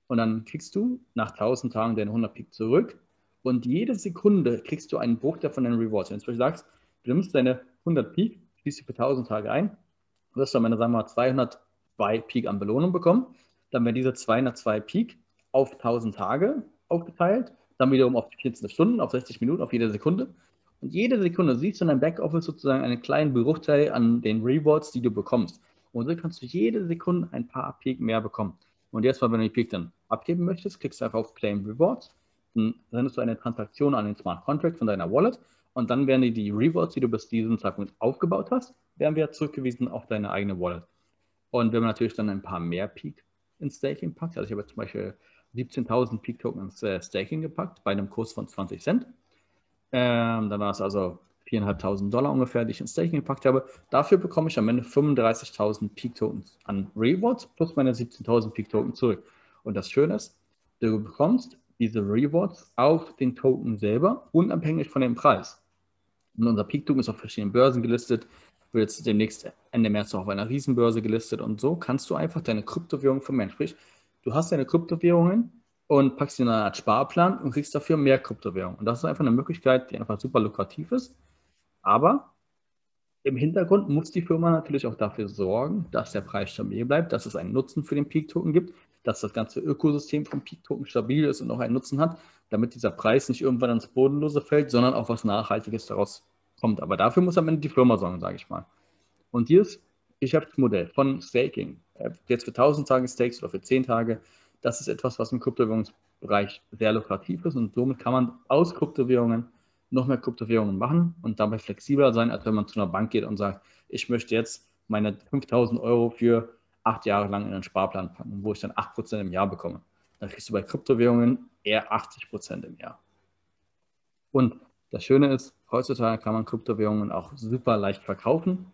S2: und dann kriegst du nach 1000 Tagen deine 100 Peak zurück und jede Sekunde kriegst du einen Bruch von deinen Rewards. Wenn du zum Beispiel sagst, du nimmst deine 100 Peak, schließt sie für 1000 Tage ein, wirst du am Ende, sagen wir mal, 202 Peak an Belohnung bekommen. Dann werden diese 202 Peak auf 1000 Tage aufgeteilt, dann wiederum auf 14 Stunden, auf 60 Minuten, auf jede Sekunde. Und jede Sekunde siehst du in deinem Backoffice sozusagen einen kleinen Bruchteil an den Rewards, die du bekommst. Und so kannst du jede Sekunde ein paar Peak mehr bekommen. Und jetzt mal, wenn du die Peak dann abgeben möchtest, klickst du einfach auf Claim Rewards. Dann sendest du eine Transaktion an den Smart Contract von deiner Wallet und dann werden die, Rewards, die du bis diesem Zeitpunkt aufgebaut hast, werden wieder zurückgewiesen auf deine eigene Wallet. Und wenn man natürlich dann ein paar mehr Peak ins Staking packt, also ich habe zum Beispiel 17.000 Peak Token ins äh, Staking gepackt bei einem Kurs von 20 Cent. Ähm, dann war es also 4.500 Dollar ungefähr, die ich ins Staking gepackt habe. Dafür bekomme ich am Ende 35.000 Peak Tokens an Rewards plus meine 17.000 Peak Token zurück. Und das Schöne ist, du bekommst diese Rewards auf den Token selber, unabhängig von dem Preis. Und unser Peak-Token ist auf verschiedenen Börsen gelistet, wird jetzt demnächst Ende März auch auf einer Riesenbörse gelistet und so kannst du einfach deine Kryptowährung vermehren. Sprich, du hast deine Kryptowährungen und packst sie in eine Art Sparplan und kriegst dafür mehr Kryptowährungen. Und das ist einfach eine Möglichkeit, die einfach super lukrativ ist. Aber im Hintergrund muss die Firma natürlich auch dafür sorgen, dass der Preis stabil bleibt, dass es einen Nutzen für den Peak-Token gibt, dass das ganze Ökosystem vom Peak-Token stabil ist und auch einen Nutzen hat, damit dieser Preis nicht irgendwann ans Bodenlose fällt, sondern auch was Nachhaltiges daraus kommt. Aber dafür muss am Ende die Firma sorgen, sage ich mal. Und dieses Geschäftsmodell von Staking, äh, jetzt für 1000 Tage Stakes oder für 10 Tage, das ist etwas, was im Kryptowährungsbereich sehr lukrativ ist und somit kann man aus Kryptowährungen noch mehr Kryptowährungen machen und dabei flexibler sein, als wenn man zu einer Bank geht und sagt, ich möchte jetzt meine 5000 Euro für acht Jahre lang in einen Sparplan packen, wo ich dann 8% im Jahr bekomme. Dann kriegst du bei Kryptowährungen eher 80% im Jahr. Und das Schöne ist, heutzutage kann man Kryptowährungen auch super leicht verkaufen,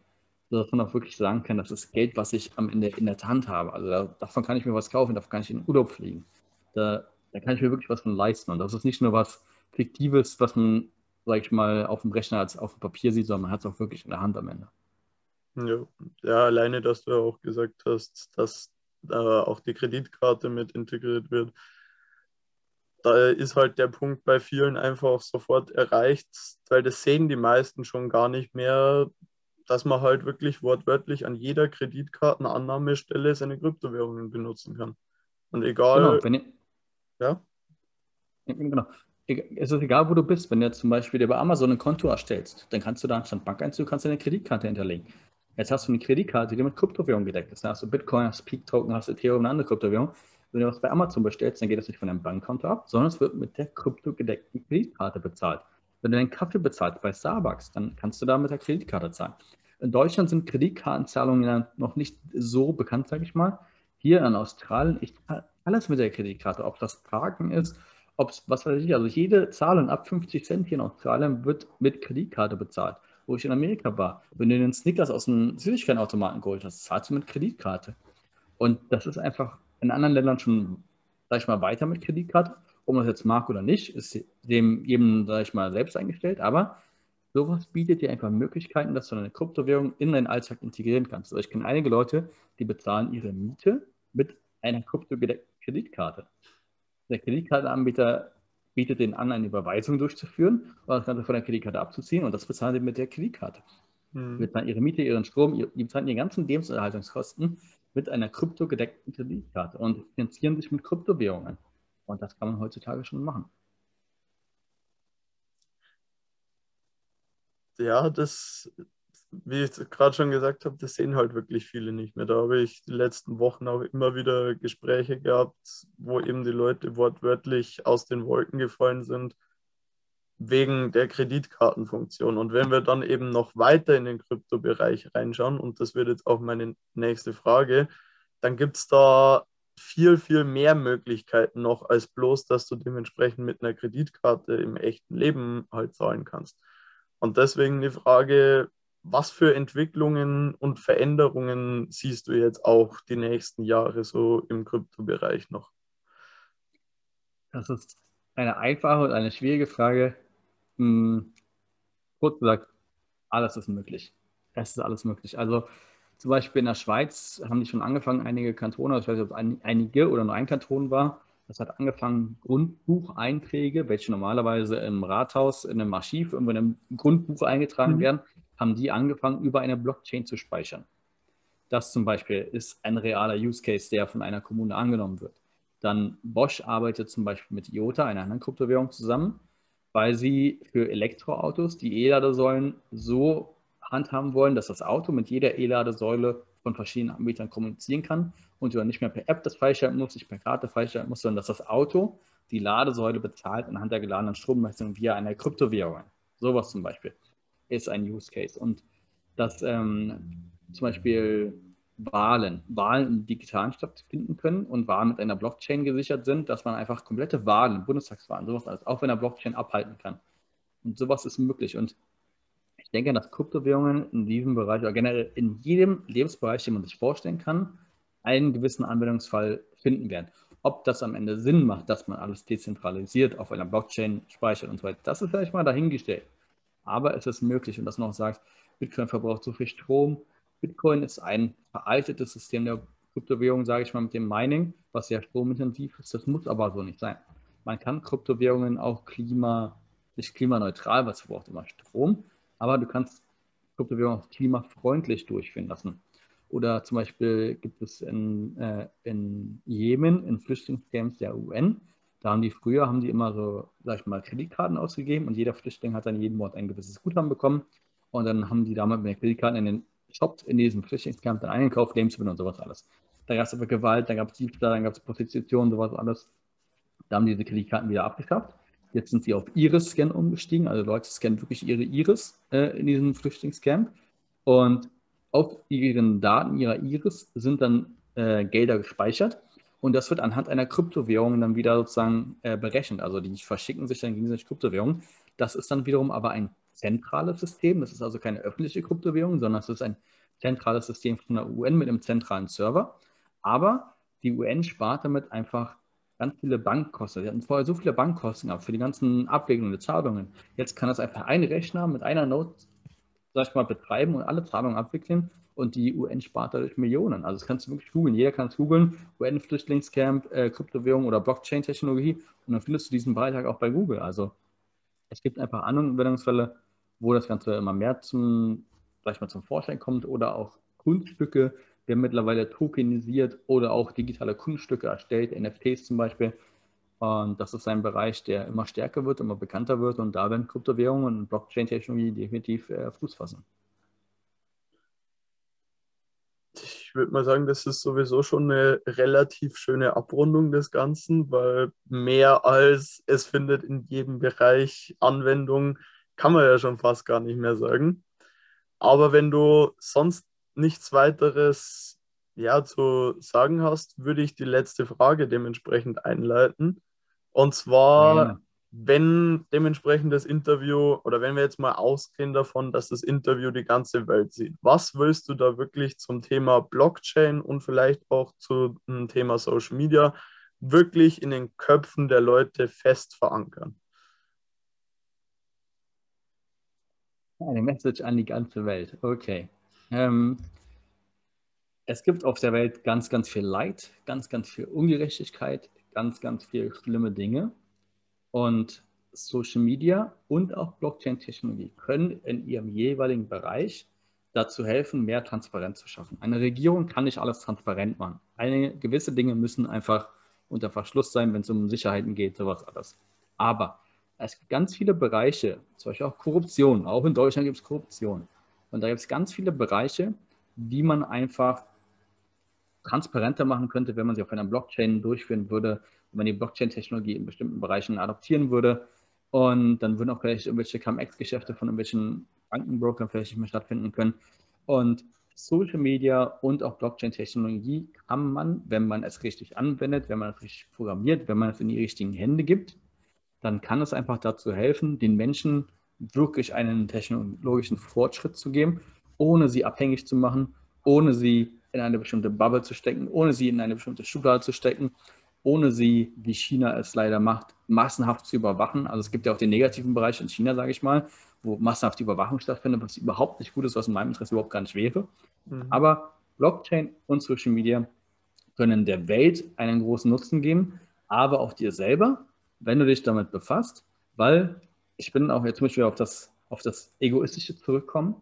S2: sodass man auch wirklich sagen kann, das ist Geld, was ich am Ende in der Hand habe. Also da, davon kann ich mir was kaufen, davon kann ich in den Urlaub fliegen. Da, da kann ich mir wirklich was von leisten. Und das ist nicht nur was Fiktives, was man, sag ich mal, auf dem Rechner als auf dem Papier sieht, sondern man hat es auch wirklich in der Hand am Ende.
S1: Ja, ja alleine, dass du auch gesagt hast, dass da auch die Kreditkarte mit integriert wird. Da ist halt der Punkt bei vielen einfach sofort erreicht, weil das sehen die meisten schon gar nicht mehr, dass man halt wirklich wortwörtlich an jeder Kreditkartenannahmestelle seine Kryptowährungen benutzen kann. Und egal. Genau, ihr, ja?
S2: Genau. Es ist egal, wo du bist. Wenn du zum Beispiel dir bei Amazon ein Konto erstellst, dann kannst du da anstatt Bankeinzug kannst du eine Kreditkarte hinterlegen. Jetzt hast du eine Kreditkarte, die mit Kryptowährung gedeckt ist. Dann hast du Bitcoin, hast Peak-Token, hast Ethereum, eine andere Kryptowährung. Wenn du was bei Amazon bestellst, dann geht das nicht von deinem Bankkonto ab, sondern es wird mit der kryptogedeckten Kreditkarte bezahlt. Wenn du deinen Kaffee bezahlst bei Starbucks, dann kannst du da mit der Kreditkarte zahlen. In Deutschland sind Kreditkartenzahlungen noch nicht so bekannt, sage ich mal. Hier in Australien, ich zahle alles mit der Kreditkarte, ob das Parken ist, ob es, was weiß ich, also jede Zahlung ab 50 Cent hier in Australien wird mit Kreditkarte bezahlt wo ich in Amerika war. Wenn du den Snickers aus dem Süßigkeitenautomaten geholt hast, zahlst du mit Kreditkarte. Und das ist einfach in anderen Ländern schon, sag ich mal, weiter mit Kreditkarte. Ob man das jetzt mag oder nicht, ist dem jedem, sag ich mal, selbst eingestellt. Aber sowas bietet dir einfach Möglichkeiten, dass du eine Kryptowährung in deinen Alltag integrieren kannst. Also ich kenne einige Leute, die bezahlen ihre Miete mit einer kryptogedeckten Kreditkarte. Der Kreditkartenanbieter bietet denen an, eine Überweisung durchzuführen oder das Ganze von der Kreditkarte abzuziehen und das bezahlen sie mit der Kreditkarte. Mhm. Die bezahlen ihre Miete, ihren Strom, die bezahlen ihre ganzen Lebenserhaltungskosten mit einer kryptogedeckten Kreditkarte und finanzieren sich mit Kryptowährungen. Und das kann man heutzutage schon machen.
S1: Ja, das wie ich gerade schon gesagt habe, das sehen halt wirklich viele nicht mehr. Da habe ich die letzten Wochen auch immer wieder Gespräche gehabt, wo eben die Leute wortwörtlich aus den Wolken gefallen sind wegen der Kreditkartenfunktion. Und wenn wir dann eben noch weiter in den Kryptobereich reinschauen, und das wird jetzt auch meine nächste Frage, dann gibt es da viel, viel mehr Möglichkeiten noch, als bloß, dass du dementsprechend mit einer Kreditkarte im echten Leben halt zahlen kannst. Und deswegen die Frage, was für Entwicklungen und Veränderungen siehst du jetzt auch die nächsten Jahre so im Kryptobereich noch?
S2: Das ist eine einfache und eine schwierige Frage. Hm, kurz gesagt, alles ist möglich. Es ist alles möglich. Also zum Beispiel in der Schweiz haben die schon angefangen, einige Kantone, ich weiß nicht, ob es einige oder nur ein Kanton war, das hat angefangen, Grundbucheinträge, welche normalerweise im Rathaus, in einem Archiv, irgendwo in einem Grundbuch eingetragen mhm. werden, haben die angefangen, über eine Blockchain zu speichern. Das zum Beispiel ist ein realer Use Case, der von einer Kommune angenommen wird. Dann Bosch arbeitet zum Beispiel mit IOTA, einer anderen Kryptowährung, zusammen, weil sie für Elektroautos die E-Ladesäulen so handhaben wollen, dass das Auto mit jeder E-Ladesäule von verschiedenen Anbietern kommunizieren kann und du nicht mehr per App das freischalten musst, nicht per Karte freischalten musst, sondern dass das Auto die Ladesäule bezahlt anhand der geladenen Strommessung via einer Kryptowährung. Sowas zum Beispiel ist ein Use Case. Und dass ähm, zum Beispiel Wahlen, Wahlen im Digitalen stattfinden können und Wahlen mit einer Blockchain gesichert sind, dass man einfach komplette Wahlen, Bundestagswahlen, sowas alles, auch wenn er Blockchain abhalten kann. Und sowas ist möglich. Und ich denke, dass Kryptowährungen in diesem Bereich oder generell in jedem Lebensbereich, den man sich vorstellen kann, einen gewissen Anwendungsfall finden werden. Ob das am Ende Sinn macht, dass man alles dezentralisiert auf einer Blockchain speichert und so weiter, das ist vielleicht mal dahingestellt. Aber es ist möglich und dass man auch sagt, Bitcoin verbraucht so viel Strom. Bitcoin ist ein veraltetes System der Kryptowährung, sage ich mal, mit dem Mining, was sehr stromintensiv ist. Das muss aber so nicht sein. Man kann Kryptowährungen auch klima, nicht klimaneutral, was verbraucht immer Strom, aber du kannst Kryptowährungen auch klimafreundlich durchführen lassen. Oder zum Beispiel gibt es in, äh, in Jemen, in Flüchtlingscamps der UN, da haben die früher, haben die immer so, sag ich mal, Kreditkarten ausgegeben und jeder Flüchtling hat dann jeden Monat ein gewisses Guthaben bekommen. Und dann haben die damals mit Kreditkarten in den Shops in diesem Flüchtlingscamp dann eingekauft, Lebensmittel und sowas alles. Da gab es aber Gewalt, da gab es Diebstahl, dann gab es Prostitution, sowas alles. Da haben diese Kreditkarten wieder abgeschafft. Jetzt sind sie auf Iris-Scan umgestiegen. Also Leute scannen wirklich ihre Iris äh, in diesem Flüchtlingscamp. Und auf ihren Daten ihrer Iris sind dann äh, Gelder gespeichert. Und das wird anhand einer Kryptowährung dann wieder sozusagen äh, berechnet. Also die verschicken sich dann gegenseitig Kryptowährungen. Das ist dann wiederum aber ein zentrales System. Das ist also keine öffentliche Kryptowährung, sondern es ist ein zentrales System von der UN mit einem zentralen Server. Aber die UN spart damit einfach ganz viele Bankkosten. Sie hatten vorher so viele Bankkosten gehabt für die ganzen Abwicklungen der Zahlungen. Jetzt kann das einfach ein Rechner mit einer Note, sag ich mal, betreiben und alle Zahlungen abwickeln und die UN spart dadurch Millionen. Also das kannst du wirklich googeln. Jeder kann es googeln. UN-Flüchtlingscamp, äh, Kryptowährung oder Blockchain-Technologie und dann findest du diesen Beitrag auch bei Google. Also es gibt einfach Anwendungsfälle, wo das Ganze immer mehr zum, mal, zum Vorschein kommt oder auch Kunststücke, wir haben mittlerweile tokenisiert oder auch digitale Kunststücke erstellt, NFTs zum Beispiel. Und das ist ein Bereich, der immer stärker wird, immer bekannter wird und da werden Kryptowährungen und Blockchain-Technologie definitiv äh, Fuß fassen.
S1: Ich würde mal sagen, das ist sowieso schon eine relativ schöne Abrundung des Ganzen, weil mehr als es findet in jedem Bereich Anwendung, kann man ja schon fast gar nicht mehr sagen. Aber wenn du sonst nichts weiteres ja, zu sagen hast, würde ich die letzte Frage dementsprechend einleiten. Und zwar, ja. Wenn dementsprechend das Interview oder wenn wir jetzt mal ausgehen davon, dass das Interview die ganze Welt sieht, was willst du da wirklich zum Thema Blockchain und vielleicht auch zum Thema Social Media wirklich in den Köpfen der Leute fest verankern?
S2: Eine Message an die ganze Welt. Okay. Ähm, es gibt auf der Welt ganz, ganz viel Leid, ganz, ganz viel Ungerechtigkeit, ganz, ganz viele schlimme Dinge. Und Social Media und auch Blockchain-Technologie können in ihrem jeweiligen Bereich dazu helfen, mehr Transparenz zu schaffen. Eine Regierung kann nicht alles transparent machen. Eine, gewisse Dinge müssen einfach unter Verschluss sein, wenn es um Sicherheiten geht, sowas alles. Aber es gibt ganz viele Bereiche, zum Beispiel auch Korruption. Auch in Deutschland gibt es Korruption. Und da gibt es ganz viele Bereiche, die man einfach transparenter machen könnte, wenn man sie auf einer Blockchain durchführen würde, wenn man die Blockchain-Technologie in bestimmten Bereichen adoptieren würde. Und dann würden auch vielleicht irgendwelche CAMX-Geschäfte von irgendwelchen Bankenbrokern vielleicht nicht mehr stattfinden können. Und Social Media und auch Blockchain-Technologie kann man, wenn man es richtig anwendet, wenn man es richtig programmiert, wenn man es in die richtigen Hände gibt, dann kann es einfach dazu helfen, den Menschen wirklich einen technologischen Fortschritt zu geben, ohne sie abhängig zu machen, ohne sie in eine bestimmte Bubble zu stecken, ohne sie in eine bestimmte Schublade zu stecken, ohne sie, wie China es leider macht, massenhaft zu überwachen. Also es gibt ja auch den negativen Bereich in China, sage ich mal, wo massenhaft Überwachung stattfindet, was überhaupt nicht gut ist, was in meinem Interesse überhaupt gar nicht wäre. Mhm. Aber Blockchain und Social Media können der Welt einen großen Nutzen geben, aber auch dir selber, wenn du dich damit befasst, weil ich bin auch jetzt möchte ich auf das, auf das Egoistische zurückkommen.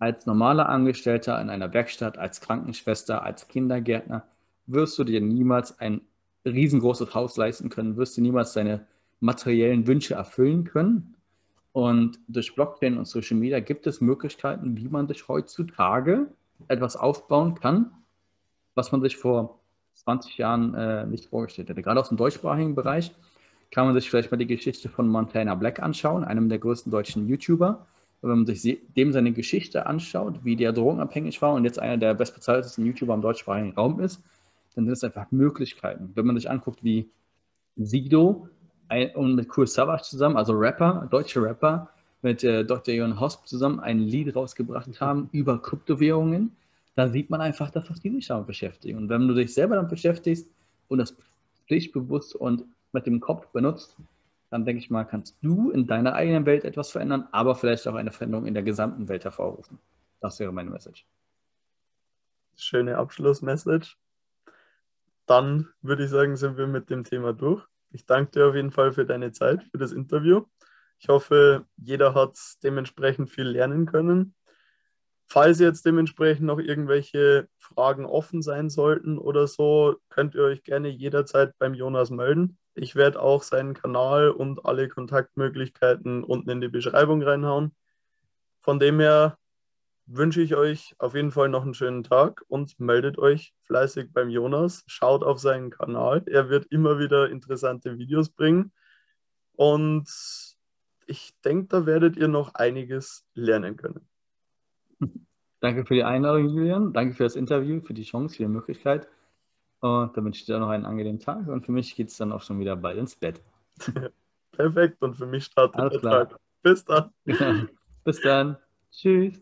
S2: Als normaler Angestellter in einer Werkstatt, als Krankenschwester, als Kindergärtner wirst du dir niemals ein riesengroßes Haus leisten können, wirst du niemals deine materiellen Wünsche erfüllen können. Und durch Blockchain und Social Media gibt es Möglichkeiten, wie man sich heutzutage etwas aufbauen kann, was man sich vor 20 Jahren äh, nicht vorgestellt hätte. Gerade aus dem deutschsprachigen Bereich kann man sich vielleicht mal die Geschichte von Montana Black anschauen, einem der größten deutschen YouTuber. Und wenn man sich dem seine Geschichte anschaut, wie der drogenabhängig war und jetzt einer der bestbezahltesten YouTuber im deutschsprachigen Raum ist, dann sind es einfach Möglichkeiten. Wenn man sich anguckt, wie Sido und mit Cool Savage zusammen, also Rapper, deutsche Rapper, mit äh, Dr. Jon Hosp zusammen ein Lied rausgebracht haben über Kryptowährungen, dann sieht man einfach, dass das die sich damit beschäftigen. Und wenn du dich selber damit beschäftigst und das pflichtbewusst und mit dem Kopf benutzt, dann denke ich mal, kannst du in deiner eigenen Welt etwas verändern, aber vielleicht auch eine Veränderung in der gesamten Welt hervorrufen. Das wäre meine Message.
S1: Schöne Abschlussmessage. Dann würde ich sagen, sind wir mit dem Thema durch. Ich danke dir auf jeden Fall für deine Zeit, für das Interview. Ich hoffe, jeder hat dementsprechend viel lernen können. falls jetzt dementsprechend noch irgendwelche Fragen offen sein sollten oder so, könnt ihr euch gerne jederzeit beim Jonas melden. Ich werde auch seinen Kanal und alle Kontaktmöglichkeiten unten in die Beschreibung reinhauen. Von dem her wünsche ich euch auf jeden Fall noch einen schönen Tag und meldet euch fleißig beim Jonas. Schaut auf seinen Kanal. Er wird immer wieder interessante Videos bringen. Und ich denke, da werdet ihr noch einiges lernen können. *laughs*
S2: Danke für die Einladung, Julian. Danke für das Interview, für die Chance, für die Möglichkeit. Und dann wünsche ich dir noch einen angenehmen Tag. Und für mich geht es dann auch schon wieder bald ins Bett. *laughs*
S1: Perfekt. Und für mich startet Alles der klar. Tag. Bis dann. *laughs*
S2: Bis dann. Tschüss.